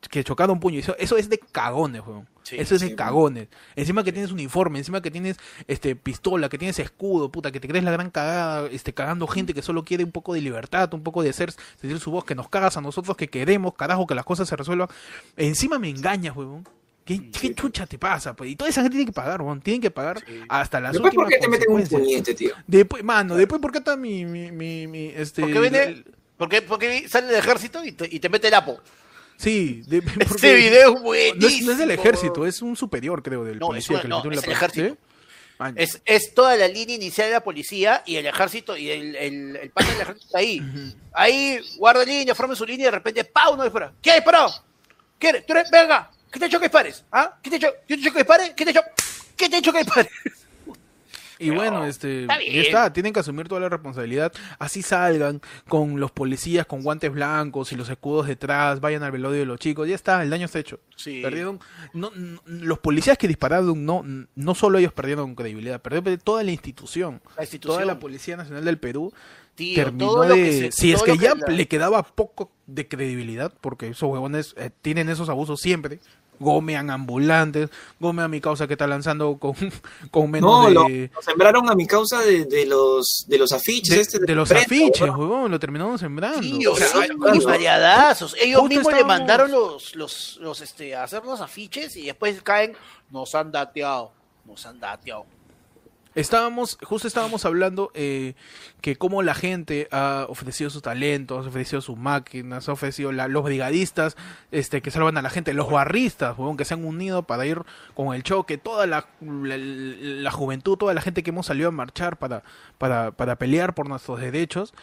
que chocaron puño, eso, eso es de cagones, huevón. Sí, eso es de cagones. Encima que tienes uniforme, encima que tienes este pistola, que tienes escudo, puta, que te crees la gran cagada, este cagando gente que solo quiere un poco de libertad, un poco de ser, sentir su voz, que nos cagas a nosotros que queremos, carajo, que las cosas se resuelvan. Encima me engañas, huevón. ¿Qué, qué chucha te pasa? Pues? Y toda esa gente tiene que pagar, huevón. Tienen que pagar Sí. hasta las Después, ¿por últimas qué te meten un puñete, tío? Después, mano, después, ¿por qué está mi, mi, mi, mi, este... Porque viene, el- porque, porque sale del ejército y te, y te mete el apo. Sí, de- Este video es no buenísimo. es, no es del ejército, es un superior, creo, del No, policía es que le metió no, en la es el ejército. Es, es toda la línea inicial de la policía y el ejército y el, el, del ejército está ahí. Ahí guarda línea, forma su línea y de repente ¡pau! no dispara. ¿Quién ha disparado? ¿Quién? ¿Tú eres? Venga, ¿qué te ha hecho que dispares? ¿Ah? ¿Qué te ha hecho? ¿Qué te ha hecho que dispares? ¿Qué te ha hecho? ¿Qué te ha hecho que dispares? Y bueno, este, está ya está, tienen que asumir toda la responsabilidad. Así salgan con los policías con guantes blancos y los escudos detrás, vayan al velorio de los chicos, ya está, el daño está hecho. Sí. Perdieron, no, no- los policías que dispararon, no, no solo ellos perdieron credibilidad, perdieron toda la institución. La institución. Toda la Policía Nacional del Perú Tío, terminó todo lo de... que se- si es que lo ya la- le quedaba poco de credibilidad, porque esos huevones eh, tienen esos abusos siempre, gomean ambulantes, gomean mi causa que está lanzando con, con menos No, de... lo, lo sembraron a mi causa de, de los de los afiches. de, este, de los prensa, afiches, huevón, lo terminaron sembrando. Sí, o sea, variadazos. Ellos mismos le mandaron los, los, los, este, a hacer los afiches y después caen, nos han dateado, nos han dateado. Estábamos, justo estábamos hablando eh, que cómo la gente ha ofrecido sus talentos, ha ofrecido sus máquinas, ha ofrecido la- los brigadistas este, que salvan a la gente, los barristas, huevón, que se han unido para ir con el choque, toda la, la, la juventud, toda la gente que hemos salido a marchar para, para, para pelear por nuestros derechos,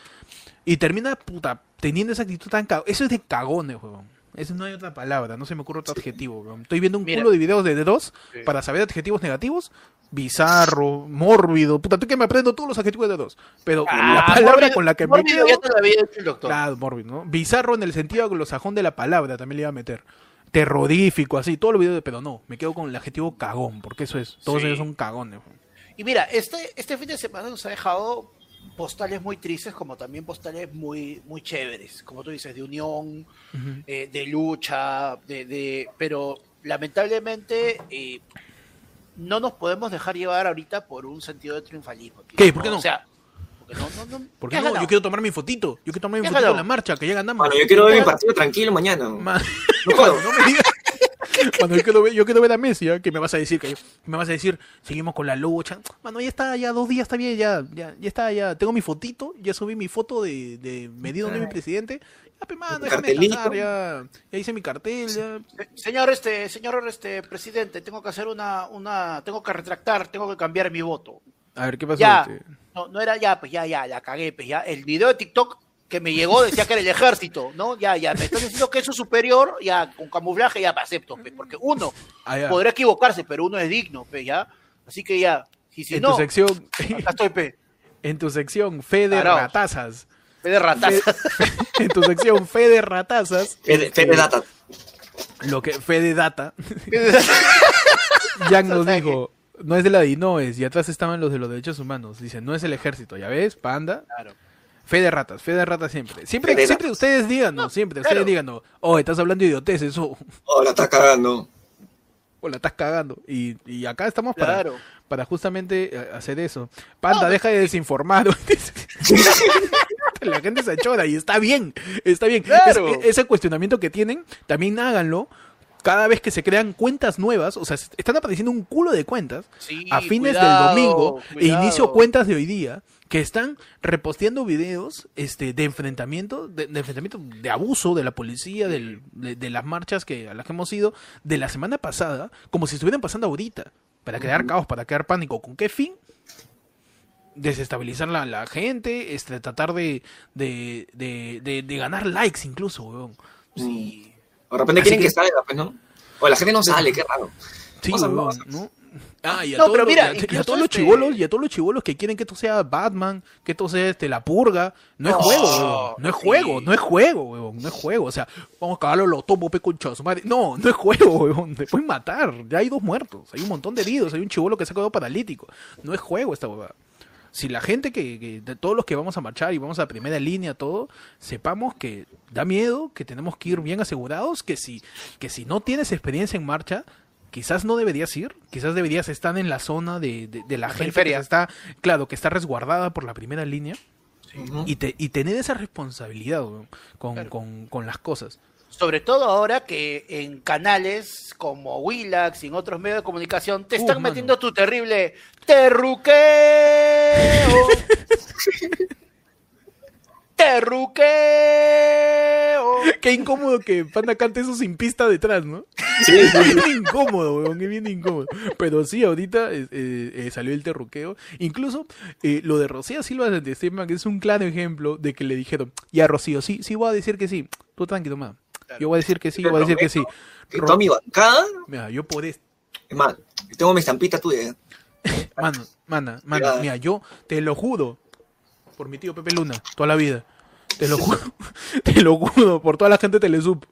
y termina puta, teniendo esa actitud tan cagón. Eso es de cagones, huevón. Eso no hay otra palabra, no se me ocurre otro adjetivo. weón. Estoy viendo un Mira. culo de videos de D2 para saber adjetivos negativos. Bizarro, mórbido. Puta, tú que me aprendo todos los adjetivos de D2. Pero la Ah, palabra mórbido- con la que me quedo. ya te lo había hecho el doctor. Claro, mórbido, ¿no? Bizarro en el sentido anglosajón de la palabra, también le iba a meter. Terrorífico, así, todos los videos de. Pero no, me quedo con el adjetivo cagón, porque eso es. Todos Sí. ellos son cagones. Y mira, este, este fin de semana nos ha dejado postales muy tristes, como también postales muy, muy chéveres, como tú dices, de unión, eh, de lucha, de, de, pero lamentablemente eh, no nos podemos dejar llevar ahorita por un sentido de triunfalismo. tío. ¿Qué? ¿Por qué no? O sea, porque no, no, no. ¿Por ¿qué no? Yo quiero tomar mi fotito. Yo quiero tomar mi fotito en la marcha, que ya ganamos. Bueno, yo quiero ver mi partido tranquilo mañana. Ma- No puedo. no me digas. Cuando yo quiero ver, yo quiero ver a Messi, ¿ah? que me vas a decir que me vas a decir, seguimos con la lucha. Mano, ya está, ya dos días está bien, ya, ya, ya está, ya tengo mi fotito, ya subí mi foto de, de medido de mi presidente. Ya, pe, mano, déjame descansar, ya, ya hice mi cartel, ya. Eh, Señor este, señor este presidente, tengo que hacer una, una, tengo que retractar, tengo que cambiar mi voto. A ver, ¿qué pasó? Ya, este? no, no era ya, pues ya, ya, la cagué, pues ya. El video de TikTok que me llegó decía que era el ejército, ¿no? Ya, ya, me están diciendo que eso es superior, ya, con camuflaje ya acepto, pues, porque uno Ah, podrá equivocarse, pero uno es digno, pues ya. Así que ya, y si en no, tu sección, acá estoy, pe, en tu sección, fe de Taraos. ratazas. pe de rataza. En tu sección, fe de ratazas. Fede, Fede Data. Lo que, fe de data. Jan nos dijo, no es de la DINOES, y atrás estaban los de los derechos humanos. Dice, no es el ejército, ¿ya ves? Panda. Claro. Fe de ratas, fe de ratas siempre. Siempre, siempre ustedes díganos, siempre, claro. ustedes díganos, oh, estás hablando de idioteces, o Oh, la está cagando. o la estás cagando. Y, y acá estamos para, Claro. para justamente eh, hacer eso. Panda, No, deja de desinformar. la gente se chora y está bien, está bien. Claro. Es- ese cuestionamiento que tienen, también háganlo. Cada vez que se crean cuentas nuevas, o sea, se- están apareciendo un culo de cuentas Sí, a fines cuidado, del domingo e inicio cuentas de hoy día que están reposteando videos este de enfrentamiento de, de enfrentamiento de abuso de la policía del- de, de las marchas que a las que hemos ido de la semana pasada como si estuvieran pasando ahorita para crear caos para crear pánico. Con qué fin desestabilizar la, la gente este tratar de de, de, de- de ganar likes incluso weón. Sí. De repente Así quieren que, que- salga, pues, ¿no? O la gente no sale, qué raro. Sí, Cosas weón, cosas. ¿no? Ah, y a, No, todos pero los- mira, y a- y a todos los este- chivolos, y a todos los chivolos que quieren que esto sea Batman, que esto sea este la purga, no es Oh, juego, weón, no es sí. juego, no es juego, weón, no es juego, o sea, vamos a cagarlo lo tomo pe su madre. No, no es juego, weón, te pueden matar, ya hay dos muertos, hay un montón de heridos, hay un chivolo que se ha quedado paralítico. No es juego esta huevada. Si la gente que, que- de todos los que vamos a marchar y vamos a primera línea todo, sepamos que da miedo, que tenemos que ir bien asegurados, que si que si no tienes experiencia en marcha, quizás no deberías ir, quizás deberías estar en la zona de, de- de la gente que está, claro, que está resguardada por la primera línea y, te, y tener esa responsabilidad con, Claro. con, con las cosas. Sobre todo ahora que en canales como Willax y en otros medios de comunicación te Uh, están mano. metiendo tu terrible terruqueo. terruqueo. Qué incómodo que Panda cante eso sin pista detrás, ¿no? Sí, Es bien incómodo, weón, es bien incómodo. Pero sí, ahorita eh, eh, salió el terruqueo. Incluso eh, lo de Rocío Silva de Esteban, que es un claro ejemplo de que le dijeron, ya Rocío, sí, sí voy a decir que sí. Tú tranquilo, ma. Yo voy a decir que sí, yo voy a decir que sí. Ro- toda mi bancada, Mira, yo por esto. es más, tengo mi estampita tuya. Mano, mana, mana, mira, yo te lo juro por mi tío Pepe Luna, toda la vida. Te lo juro, te lo juro, por toda la gente de Telesub,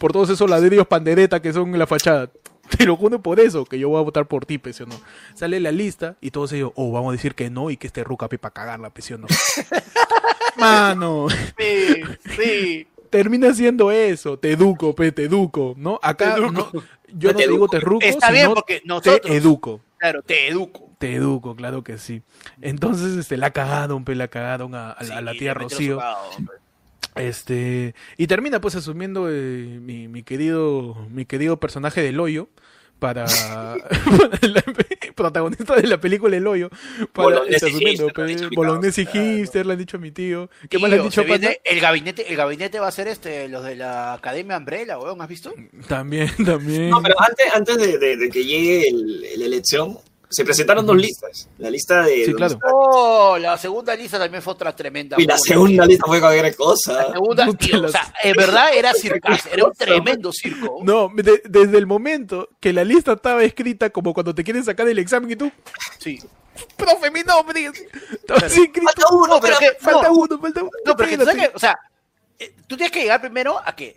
por todos esos ladrillos pandereta que son en la fachada. Te lo juro por eso, que yo voy a votar por ti, pese o no. Sale la lista y todos ellos, oh, vamos a decir que no y que este ruca para cagarla, pese o no. Mano, Sí, sí. Termina siendo eso, te educo, pe, te educo, ¿no? Acá no, educo. yo no Te te digo te ruco, Está bien porque nosotros, te educo. claro, te educo. Te educo, claro que sí. Entonces, este, la cagaron, pe, la cagaron a, a la- a la Sí, tía Rocío. Este, y termina pues asumiendo eh, mi, mi querido, mi querido personaje del hoyo para, para la protagonista de la película El Hoyo. Para, asumiendo, hipster, le han pe, dicho a mi Bolognese causa. hipster, le han dicho a mi tío. ¿Qué más le han Tío, dicho el gabinete, el gabinete va a ser este, los de la Academia Umbrella, weón, ¿has visto? También, también. No, pero antes, antes de, de- de que llegue el- la elección, se presentaron dos listas. La lista de. Sí, claro. Oh, la segunda lista también fue otra tremenda. Y la segunda lista fue cualquier La cosa. segunda, No te tío, o sea, en verdad era circazo, era un tremendo circo. No, de- desde el momento que la lista estaba escrita como cuando te quieren sacar el examen y tú, Sí. profe, mi nombre. Estaba escrito. Falta uno, No, pero que- Falta no. uno, falta uno. No, pero que o sea, eh, tú tienes que llegar primero a que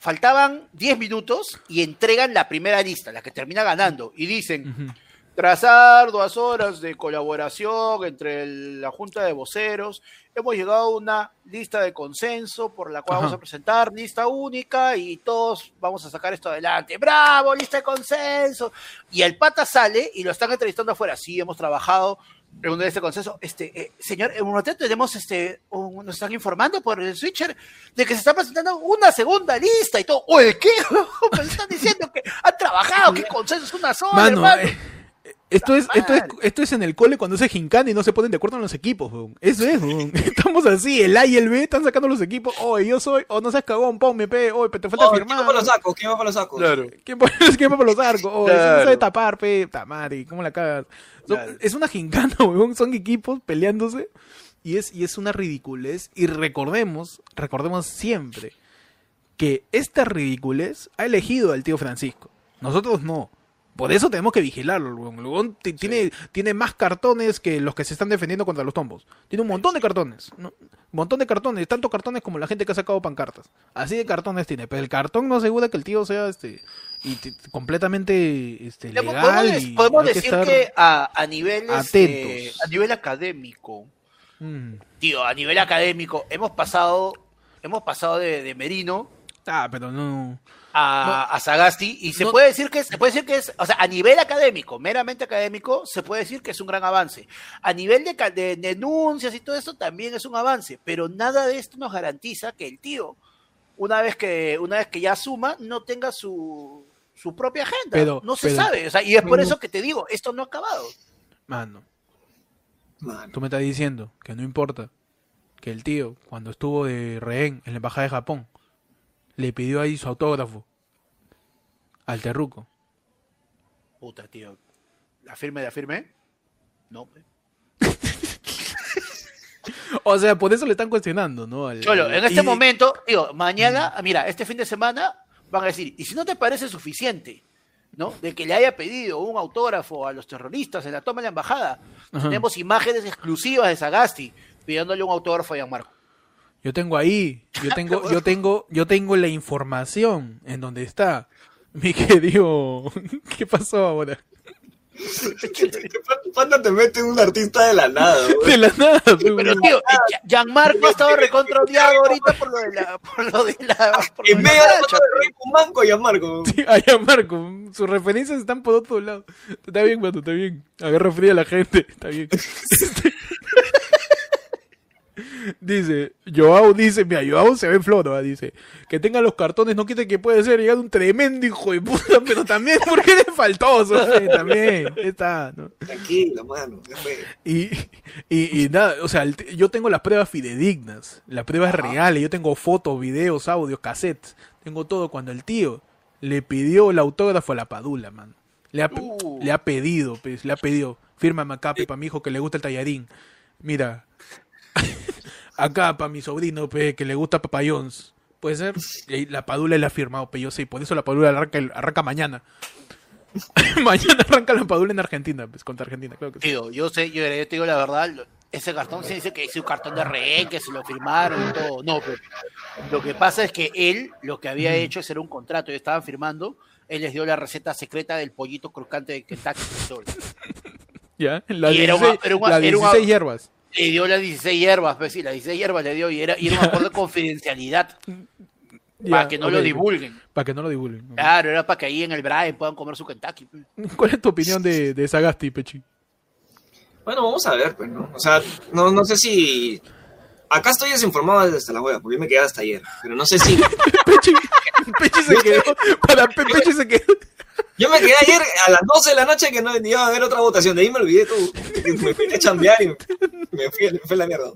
faltaban 10 minutos y entregan la primera lista, la que termina ganando, y dicen. Tras arduas horas de colaboración entre el- la Junta de Voceros, hemos llegado a una lista de consenso por la cual Ajá. vamos a presentar lista única y todos vamos a sacar esto adelante. ¡Bravo, lista de consenso! Y el pata sale y lo están entrevistando afuera. Sí, hemos trabajado en una lista de consenso. Este, eh, señor, en un momento tenemos, este, un- nos están informando por el switcher de que se está presentando una segunda lista y todo. ¿O el qué? Me están diciendo que han trabajado, qué consenso es una sola, Mano, hermano. eh, esto es, esto es, esto es en el cole cuando se gincana y no se ponen de acuerdo en los equipos, weón. Eso es, weón. Estamos así, el A y el B están sacando los equipos. Oye, yo soy, o no seas cagón, ponme, pe, oye, te falta Oh, ¿Quién firmar. va para los sacos? ¿Quién va para los sacos? ¿Quién pone ¿Quién va por los arcos? Oye, si no Claro. sabe tapar, pe, tamari, ¿cómo la cagas? Claro. Es una gincana, weón. Son equipos peleándose y es, y es una ridiculez. Y recordemos, recordemos siempre que esta ridiculez ha elegido al tío Francisco. Nosotros no. Por eso tenemos que vigilarlo. Huevón ti- tiene, tiene más cartones que los que se están defendiendo contra los tombos. Tiene un montón de cartones. ¿no? Un montón de cartones. Tanto cartones como la gente que ha sacado pancartas. Así de cartones tiene. Pero el cartón no asegura que el tío sea este y completamente este, legal. podemos, y podemos hay que decir estar- que a, a nivel este, atentos. a nivel académico, Mm. tío, a nivel académico, hemos pasado, hemos pasado de, de Merino Ah, pero no. A, a Sagasti y se No. puede decir que es, se puede decir que es, o sea, a nivel académico, meramente académico, se puede decir que es un gran avance. A nivel de, denuncias y todo eso también es un avance, pero nada de esto nos garantiza que el tío, una vez que, una vez que ya suma, no tenga su, su propia agenda. Pero- no se pero- sabe, o sea, y es por eso que te digo, esto no ha acabado. Mano, Mano. tú me estás diciendo que no importa que el tío, cuando estuvo de rehén en la embajada de Japón, le pidió ahí su autógrafo al terruco. Puta, tío. ¿La firme, la firme? No. O sea, por eso le están cuestionando, ¿no? Al- Cholo, en este y- momento, digo, mañana, mira, este fin de semana van a decir, y si no te parece suficiente, ¿no? De que le haya pedido un autógrafo a los terroristas en la toma de la embajada, Ajá. tenemos imágenes exclusivas de Sagasti pidiéndole un autógrafo a Gianmarco. Yo tengo ahí, yo tengo, yo tengo, yo tengo la información en donde está. Mi querido, ¿qué pasó ahora? Panda te mete un artista de la nada, güey. De la nada, Pero, weón. tío, eh, Gianmarco ha estado recontra odiado ahorita por lo de la... Por lo de la por En vez de Rey Pumanco y a Marco. Sí, allá Marco, sus referencias están por otro lado. Está bien, mano, está bien. Agarra fría a la gente, está bien. Dice, Joao dice, mira, Joao se ve en flor, ¿va? dice, que tenga los cartones no quita que puede ser llegado un tremendo hijo de puta, pero también porque faltoso, fe, también, está, ¿no? Tranquilo, mano. Y, y, y nada, o sea, yo tengo las pruebas fidedignas, las pruebas reales, yo tengo fotos, videos, audios, cassettes, tengo todo cuando el tío le pidió el autógrafo a la Padula, man. Le ha, Uh. le ha pedido, pues, le ha pedido, fírmame acá, para mi hijo que le gusta el tallarín. Mira, acá para mi sobrino, pe, que le gusta Papayons. Puede ser. Y la Padula le ha firmado, pe, yo sé, por eso la Padula arranca, arranca mañana. mañana arranca la Padula en Argentina, pues, contra Argentina, claro que sí. Tío, yo sé, yo, yo te digo la verdad, ese cartón se dice que es un cartón de rehén, que se lo firmaron y todo. No, pero lo que pasa es que él lo que había hecho es era un contrato, ellos estaban firmando, él les dio la receta secreta del pollito crocante de Kentucky. ¿Ya? La Y era 16, una- era una- la era una- 16 hierbas. Le dio las 16 hierbas, pues sí, las 16 hierbas le dio y era, y era un acuerdo de confidencialidad para que no lo divulguen. Para que no lo divulguen. Claro, era para que ahí en el Brian puedan comer su Kentucky. pues. ¿Cuál es tu opinión de, de Sagasti, Pechi? Bueno, vamos a ver, pues, ¿no? O sea, no, no sé si. Acá estoy desinformado desde la hueá, porque yo me quedé hasta ayer. Pero no sé si. Pechi, Pechi se quedó. Para Pe- Pechi se quedó. Yo me quedé ayer a las 12 de la noche que no iba a haber otra votación. De ahí me olvidé todo. Me fui a chambear y me fui, me fui a la mierda. No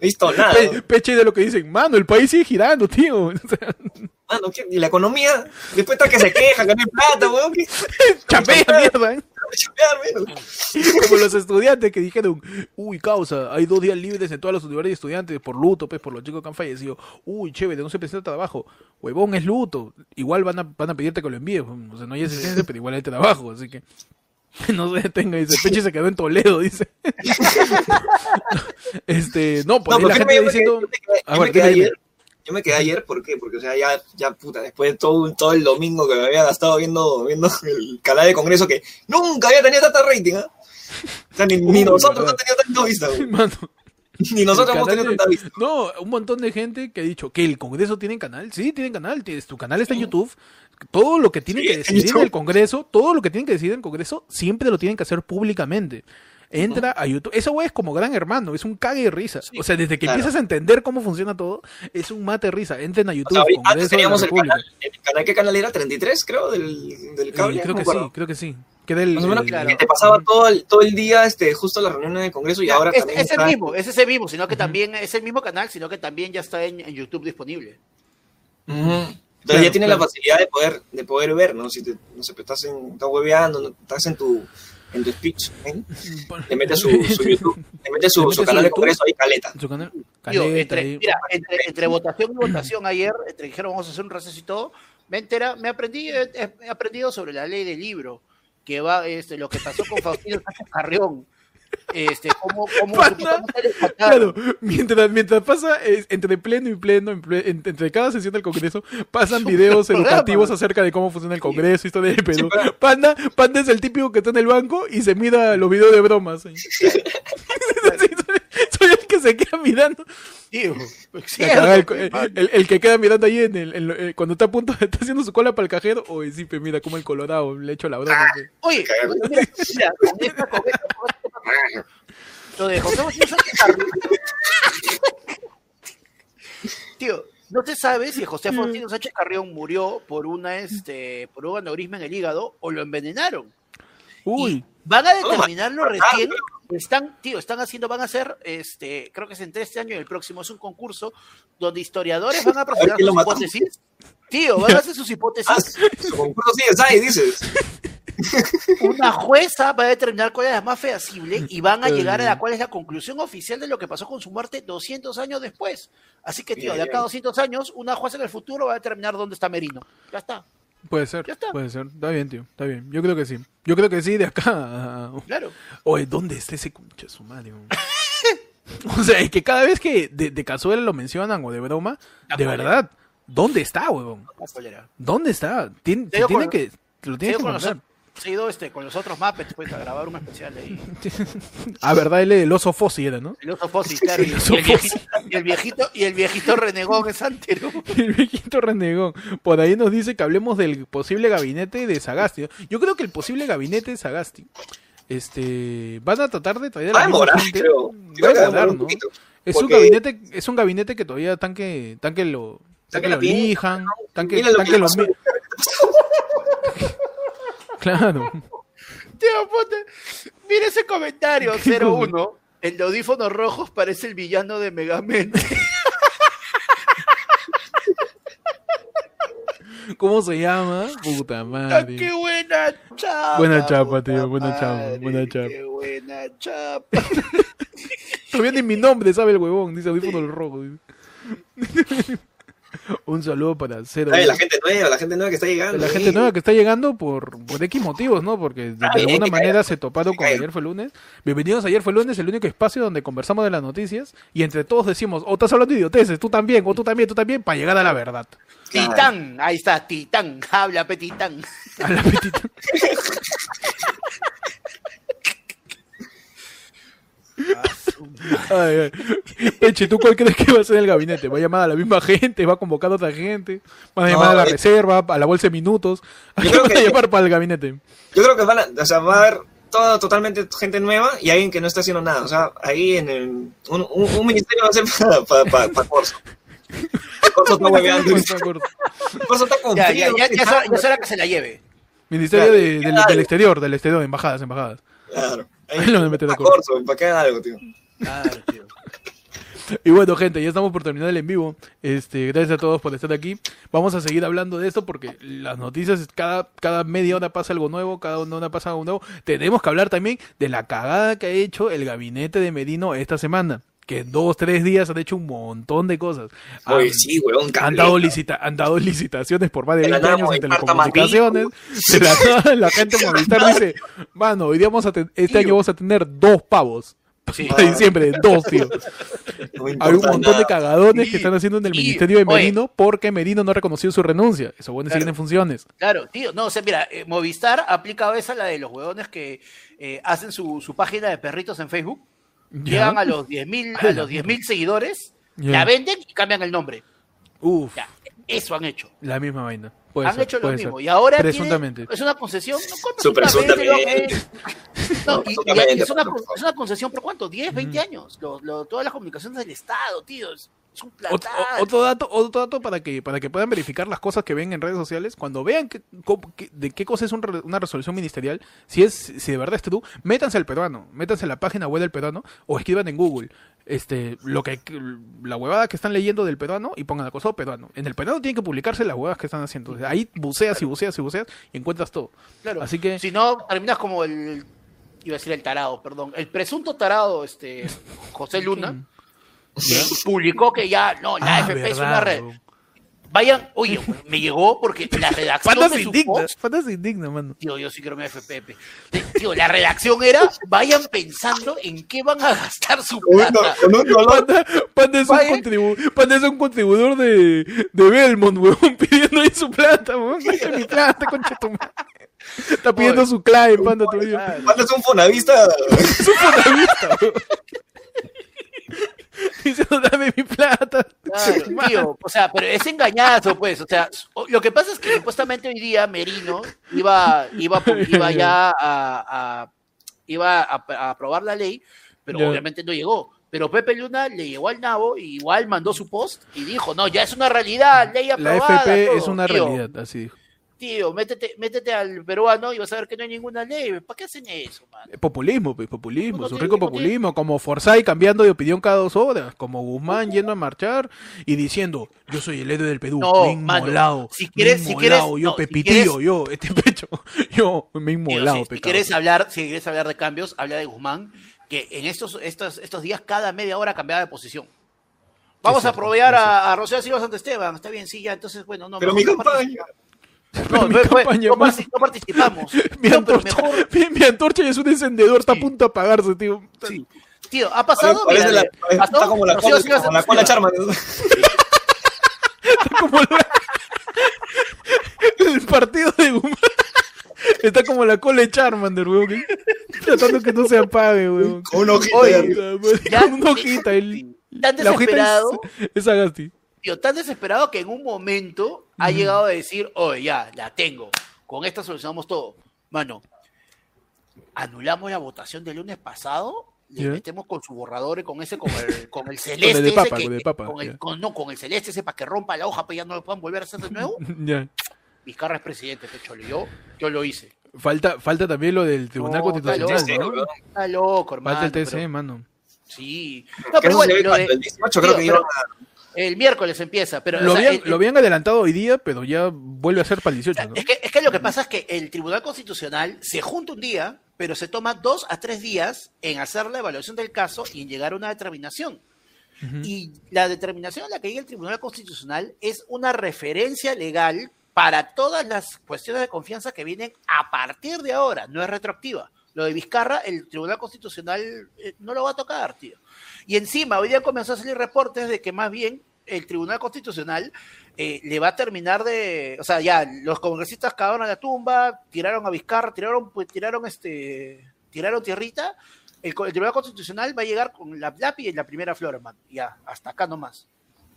he visto nada. Pe- Pechi de lo que dicen, mano, el país sigue girando, tío. O sea, Mano, ¿qué? ¿y la economía? Después está que se queja, que no hay plata, weón. chapea, mierda. ¿eh? Como los estudiantes que dijeron, uy, causa, hay dos días libres en todas las universidades de estudiantes por luto, pues, por los chicos que han fallecido. Uy, chévere, no se presenta trabajo. Huevón, es luto. Igual van a, van a pedirte que lo envíes. O sea, no hay asistencia, pero igual hay trabajo, así que... No se detenga, dice, Pechi se quedó en Toledo, dice. este, no, por No, ahí la gente diciendo... me quedé- yo me quedé- A yo ver, me quedé dime, dime. ayer. Yo me quedé ayer, ¿por qué? Porque, o sea, ya, ya puta, después de todo, todo el domingo que me había gastado viendo, viendo el canal de Congreso, que nunca había tenido tanta rating, ¿ah? O sea, ni, ni Uy, nosotros hemos tenido tanta vista, güey. Mano, Ni nosotros hemos tenido de- tanta vista. No, un montón de gente que ha dicho que el Congreso tiene canal. Sí, tienen canal. tienes- Tu canal está en YouTube. Todo lo que tienen Sí, que decidir en el Congreso, todo lo que tienen que decidir en el Congreso, siempre lo tienen que hacer públicamente. Entra a YouTube. Esa wea es como gran hermano, es un cague de risa. Sí, o sea, desde que claro. empiezas a entender cómo funciona todo, es un mate de risa. Entren a O YouTube, sea, antes la teníamos el canal, el canal, ¿qué canal era? ¿33 creo? Del, del Eh, cable. creo no que sí, creo que sí. Que era el, Más o menos el- claro. que te pasaba todo el, todo el día este, justo las reuniones del Congreso y ahora es, también es el mismo, es ese mismo, sino que también es el mismo canal, sino que también ya está en, en YouTube disponible. Ujú. Entonces Claro, ya tienes claro. la facilidad de poder, de poder ver, ¿no? Si te, no sé, estás, en, estás hueveando, ¿no? estás en tu, en tu speech, ¿eh? Le metes su, su YouTube, le metes su, su canal su de. Congreso ahí, caleta. su canal. Entre, ahí. mira, entre, entre votación y votación ayer, entre dijeron vamos a hacer un receso y todo, me entera, me aprendí, he, he aprendido sobre la ley del libro, que va, este, lo que pasó con Faustino Sánchez Carrión, este, cómo, cómo mataron. Claro, mientras, mientras pasa eh, entre pleno y pleno, en ple- en- entre cada sesión del Congreso, pasan videos programa. educativos acerca de cómo funciona el Congreso, historia del Perú. Panda, Panda es el típico que está en el banco y se mira los videos de bromas. ahí. Sí, soy, soy el que se queda mirando. Tío, cagada, el, el- que queda mirando ahí en el, eh, cuando está a punto de haciendo su cola para el cajero. Oye, sí, pe, mira cómo el colorado le echo la broma. pe. Oye, mira, mira, con esta- con esta- con esta- lo. Tío, no se sabe si José Faustino Sánchez Carrión murió por una este por un aneurisma en el hígado o lo envenenaron. Uy, Y van a determinarlo matar, recién. Están, tío, están haciendo, van a hacer, este, creo que es entre este año y el próximo, es un concurso donde historiadores van a presentar sus hipótesis. Tío, van a hacer sus Ah, hipótesis. su concurso sí es ahí, dices. Una jueza va a determinar cuál es la más feasible y van a llegar a la cuál es la conclusión oficial de lo que pasó con su muerte 200 años después. Así que, tío, de acá a bien. 200 años, una jueza en el futuro va a determinar dónde está Merino. Ya está, puede ser, Ya está. puede ser. Está bien, tío, está bien. Yo creo que sí. Yo creo que sí, de acá. claro. Oye, ¿dónde está ese concha su madre? o sea, es que cada vez que de, de cazuela lo mencionan o de broma, La de verdad, ¿dónde está, huevón? ¿Dónde está? Tien- tiene con- que, lo tienes que ido con mandar. los- se ha ido este, con los otros Muppets pues, a grabar un especial ahí. Ah, verdad, él el oso Fossi era, ¿no? El oso Fossi, claro. Y, El oso y el viejito, y el viejito, y el viejito renegón es Antero. El viejito renegón. Por ahí nos dice que hablemos del posible gabinete de Sagasti. Yo creo que el posible gabinete de Sagasti, este, van a tratar de traer a Va la a misma demorar, gente. creo. Va a demorar ¿no? poquito. Es un gabinete, es un gabinete que todavía tan que, tan que lo, tan que Saca la lo piel. elijan, tan que, Mira lo tan que que lo pasó. mi- Claro. Tío, ponte. Mira ese comentario, ¿Qué 01. El de audífonos rojos parece el villano de Megamente. ¿Cómo se llama? Puta Ah, madre. ¡Qué buena chapa! Buena chapa, tío, buena chapa, buena chapa. ¡Qué buena chapa! Todavía ni mi nombre sabe el huevón, dice audífonos rojos. Un saludo para cero. Ay, la gente nueva, la gente nueva que está llegando. la sí. gente nueva que está llegando por, por X motivos, ¿no? Porque de, de bien, alguna manera caiga, se toparon con caiga. Ayer fue lunes. Bienvenidos a Ayer fue lunes, el único espacio donde conversamos de las noticias y entre todos decimos, o estás hablando de idioteces, tú también, o tú también, tú también, para llegar a la verdad. Titán, ahí está, Titán, habla, pe Titán. A la petita. Ay, ay. Peche, ¿tú cuál crees que va a ser el gabinete? ¿Va a llamar a la misma gente? ¿Va a convocar a otra gente? ¿Va a llamar No, a la eh. reserva? ¿A la bolsa de minutos? ¿A Yo creo van a que- llamar para el gabinete? Yo creo que van a, o sea, va a haber todo totalmente gente nueva y alguien que no está haciendo nada. O sea, ahí en el, un, un, un ministerio va a ser para pa, pa, pa Corso. Corso está hueveando. Corso está con Ya, ya, ya, ya, es hora- está- ya es hora que se la lleve. Ministerio Claro, de- del, claro. del exterior, del exterior, embajadas, embajadas. Claro. Ahí lo van a meter a Pa Corso, para que haga algo, tío. Claro, tío. Y bueno, gente, ya estamos por terminar el en vivo. Este, gracias a todos por estar aquí. Vamos a seguir hablando de esto porque las noticias, cada, cada media hora pasa algo nuevo, cada una hora pasa algo nuevo. Tenemos que hablar también de la cagada que ha hecho el gabinete de Medino esta semana. Que en dos, tres días han hecho un montón de cosas. Han, Oye, sí, weón, han dado, licita- han dado licitaciones por más de De la 20 nada, años en telecomunicaciones. De la, nada, la gente Movistar dice, mano, hoy día vamos a ten- este año vamos a tener dos pavos. Sí. Para diciembre, dos, tío. No Hay un montón de cagadones Sí, que están haciendo en el sí. ministerio de Oye. Merino porque Merino no ha reconocido su renuncia. Esos buenos Claro. siguen en funciones. Claro, tío. No, o sea, mira, eh, Movistar ha aplicado esa, la de los huevones que eh, hacen su, su página de perritos en Facebook. ¿Ya? Llegan a los 10.000 a los 10.000 seguidores, Ya. la venden y cambian el nombre. Uf. Ya. Eso han hecho. La misma vaina. Puede han ser, hecho lo mismo. ser. Y ahora tiene- Presuntamente. es una concesión. No, ¿cuál Su presuntamente? No, y- es, una, es concesión por cuánto? 10, 20 años. Lo- lo- todas las comunicaciones del Estado, tío. Es, un platal. Otro dato, otro dato para que para que puedan verificar las cosas que ven en redes sociales, cuando vean que, de qué cosa es un re- una resolución ministerial, si es si de verdad es true, métanse al peruano, métanse a la página web del peruano o escriban en Google este lo que la huevada que están leyendo del peruano y pongan acosado peruano. En el peruano tienen que publicarse las huevadas que están haciendo. O sea, ahí buceas y buceas y buceas y encuentras todo. Claro. Así que Si no, terminas como el. Iba a decir el tarado, perdón. El presunto tarado, este. José Luna. Publicó que ya, no, la Ah, FP es una red. Vayan, oye, me llegó porque la redacción su indigna, se indigna, mano. Tío, yo sí quiero mi FP. pe. Tío, la redacción era, vayan pensando en qué van a gastar su plata. un dolor. Panda, Panda es un, contribu- Panda es un contribuidor de, de Belmont, weón, pidiendo ahí su plata, weón. Mi plata, concha tu madre. Está pidiendo Oye. su clave, Panda, todavía. Panda es un fonavista. Es un fonavista, weón. Diciendo, dame mi plata. Claro, tío, o sea, pero es engañazo, pues, o sea, lo que pasa es que supuestamente hoy día Merino iba, iba, iba ya a, a- iba a, a aprobar la ley, pero Ya. obviamente no llegó. Pero Pepe Luna le llegó al nabo, y igual mandó su post y dijo, no, ya es una realidad, ley La aprobada. FP todo". es una Tío, realidad, así dijo. Tío, métete, métete al peruano y vas a ver que no hay ninguna ley. ¿Para qué hacen eso, man? Populismo, pues, populismo, Uno su tiene- rico populismo, como Forsyth cambiando de opinión cada dos horas, como Guzmán yendo a marchar y diciendo, yo soy el héroe del Perú, No, me he inmolado, si me he quieres- si quieres- inmolado, yo no, si quieres- yo, este pecho, yo me he Tío, inmolado, si, quieres hablar, si quieres hablar de cambios, habla de Guzmán, que en estos, estos, estos días cada media hora cambiaba de posición. Vamos Sí, a sí, sí. a, a Rocío Silva Santesteban, está bien, sí, ya, entonces, bueno, no. Pero mi no campaña. participamos. No, Mi fue- no partic- no participamos. Mi No, antorcha, mejor, mi, mi antorcha ya es un encendedor, está a punto de apagarse, tío. sí. Tío, ha pasado, mira, la- pasó, está como la Rocío cola, Silva como la cola. Charman. Está como la- el partido de Guzmán. Está como la cola de Charmander, weón. que- Tratando que no se apague, weón. Con una hojita Oye, Ya- Con una hojita. El, Tan la hojita es, es Agasti. Tío, tan desesperado que en un momento ha llegado a decir, oye, ya, la tengo, con esta solucionamos todo. Mano, anulamos la votación del lunes pasado, le Ya. metemos con su borrador y con ese, con el, con el celeste. de ese papa, que- con el de papa, con el- ya. con- no, con el celeste ese para que rompa la hoja, pues ya no lo puedan volver a hacer de nuevo. Ya. Vizcarra es presidente, Pecholo, yo, yo lo hice. Falta, falta también lo del Tribunal No, está Constitucional, loco, ¿no? Está loco, hermano. Falta el TC, pero- mano. sí. No, Que pero bueno, lo de- el 18 creo tío, que pero iban a- el miércoles empieza, pero... o Lo sea, habían, el- lo habían adelantado hoy día, pero ya vuelve a ser para el 18, ¿no? Es que, es que lo que pasa es que el Tribunal Constitucional se junta un día, pero se toma dos a tres días en hacer la evaluación del caso y en llegar a una determinación. Y la determinación a la que llega el Tribunal Constitucional es una referencia legal para todas las cuestiones de confianza que vienen a partir de ahora, no es retroactiva. Lo de Vizcarra, el Tribunal Constitucional eh, no lo va a tocar, tío. Y encima, hoy día comenzó a salir reportes de que más bien el Tribunal Constitucional eh, le va a terminar de. O sea, ya, los congresistas cagaron a la tumba, tiraron a Vizcarra, tiraron, pues, tiraron este. Tiraron tierrita. El, Tribunal Constitucional va a llegar con la lápiz y la primera flor, hermano. Ya, hasta acá nomás.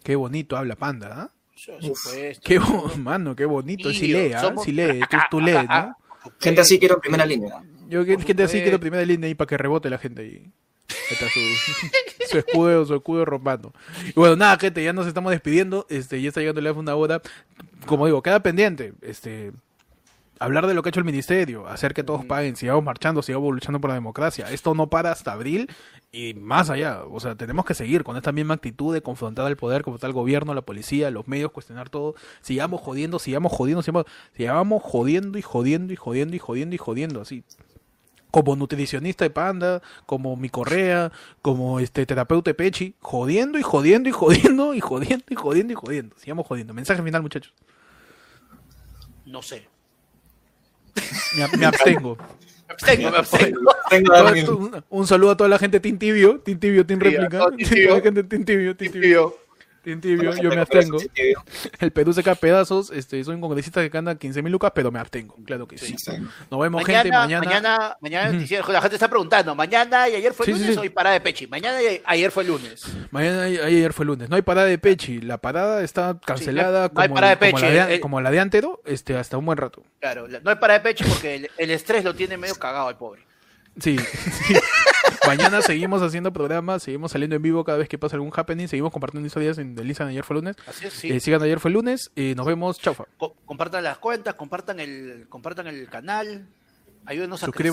Qué bonito habla Panda, ¿ah? Por supuesto. Qué mano, qué bonito. Sí Tío, lee, ¿ah? somos- Sí lee, tú, tú lees, ¿no? Gente así quiero primera línea. Yo gente así quiero primera línea ahí para que rebote la gente ahí. Está su, su escudo, su escudo rompando. Y bueno, nada, gente, ya nos estamos despidiendo. Este, ya está llegando la una hora. Como digo, queda pendiente. Este, hablar de lo que ha hecho el ministerio, hacer que todos paguen, sigamos marchando, sigamos luchando por la democracia. Esto no para hasta abril y más allá. O sea, tenemos que seguir con esta misma actitud de confrontar al poder, confrontar al gobierno, la policía, los medios, cuestionar todo. Sigamos jodiendo, sigamos jodiendo, sigamos, sigamos jodiendo y jodiendo y jodiendo y jodiendo y jodiendo, así como nutricionista de panda, como mi correa, como este terapeuta de Pechi, jodiendo y jodiendo y jodiendo y jodiendo y jodiendo y jodiendo. Sigamos jodiendo. Mensaje final, muchachos. No sé. Me, me abstengo. Me abstengo, me abstengo. Un saludo a toda la gente Team Tibio, Team Tibio, Team Sí, a Tibio. Bueno, yo me abstengo. sí. El Perú se cae a pedazos. Este, soy un congresista que gana 15 mil lucas, pero me abstengo. Claro que sí. Exacto. Nos vemos, Mañana, gente. Mañana. mañana, mañana, noticiero. la gente está preguntando, mañana y ayer fue Sí, lunes sí, sí. o hay parada de Pechi. Mañana y ayer fue lunes. Mañana, y- ayer fue lunes. No hay parada de Pechi. La parada está cancelada Sí, no hay como, parada de como la Pechi, de, como la de Antero este, hasta un buen rato. Claro, la- no hay parada de Pechi porque el, el estrés lo tiene medio cagado al pobre. Sí, sí. Mañana seguimos haciendo programas, seguimos saliendo en vivo cada vez que pasa algún happening, seguimos compartiendo historias en el Ayer fue lunes. Así es, sí. Eh, sigan Ayer fue lunes. eh, nos vemos. Chaufa. Co- compartan las cuentas, compartan el, compartan el canal, ayúdenos a Suscríbanse.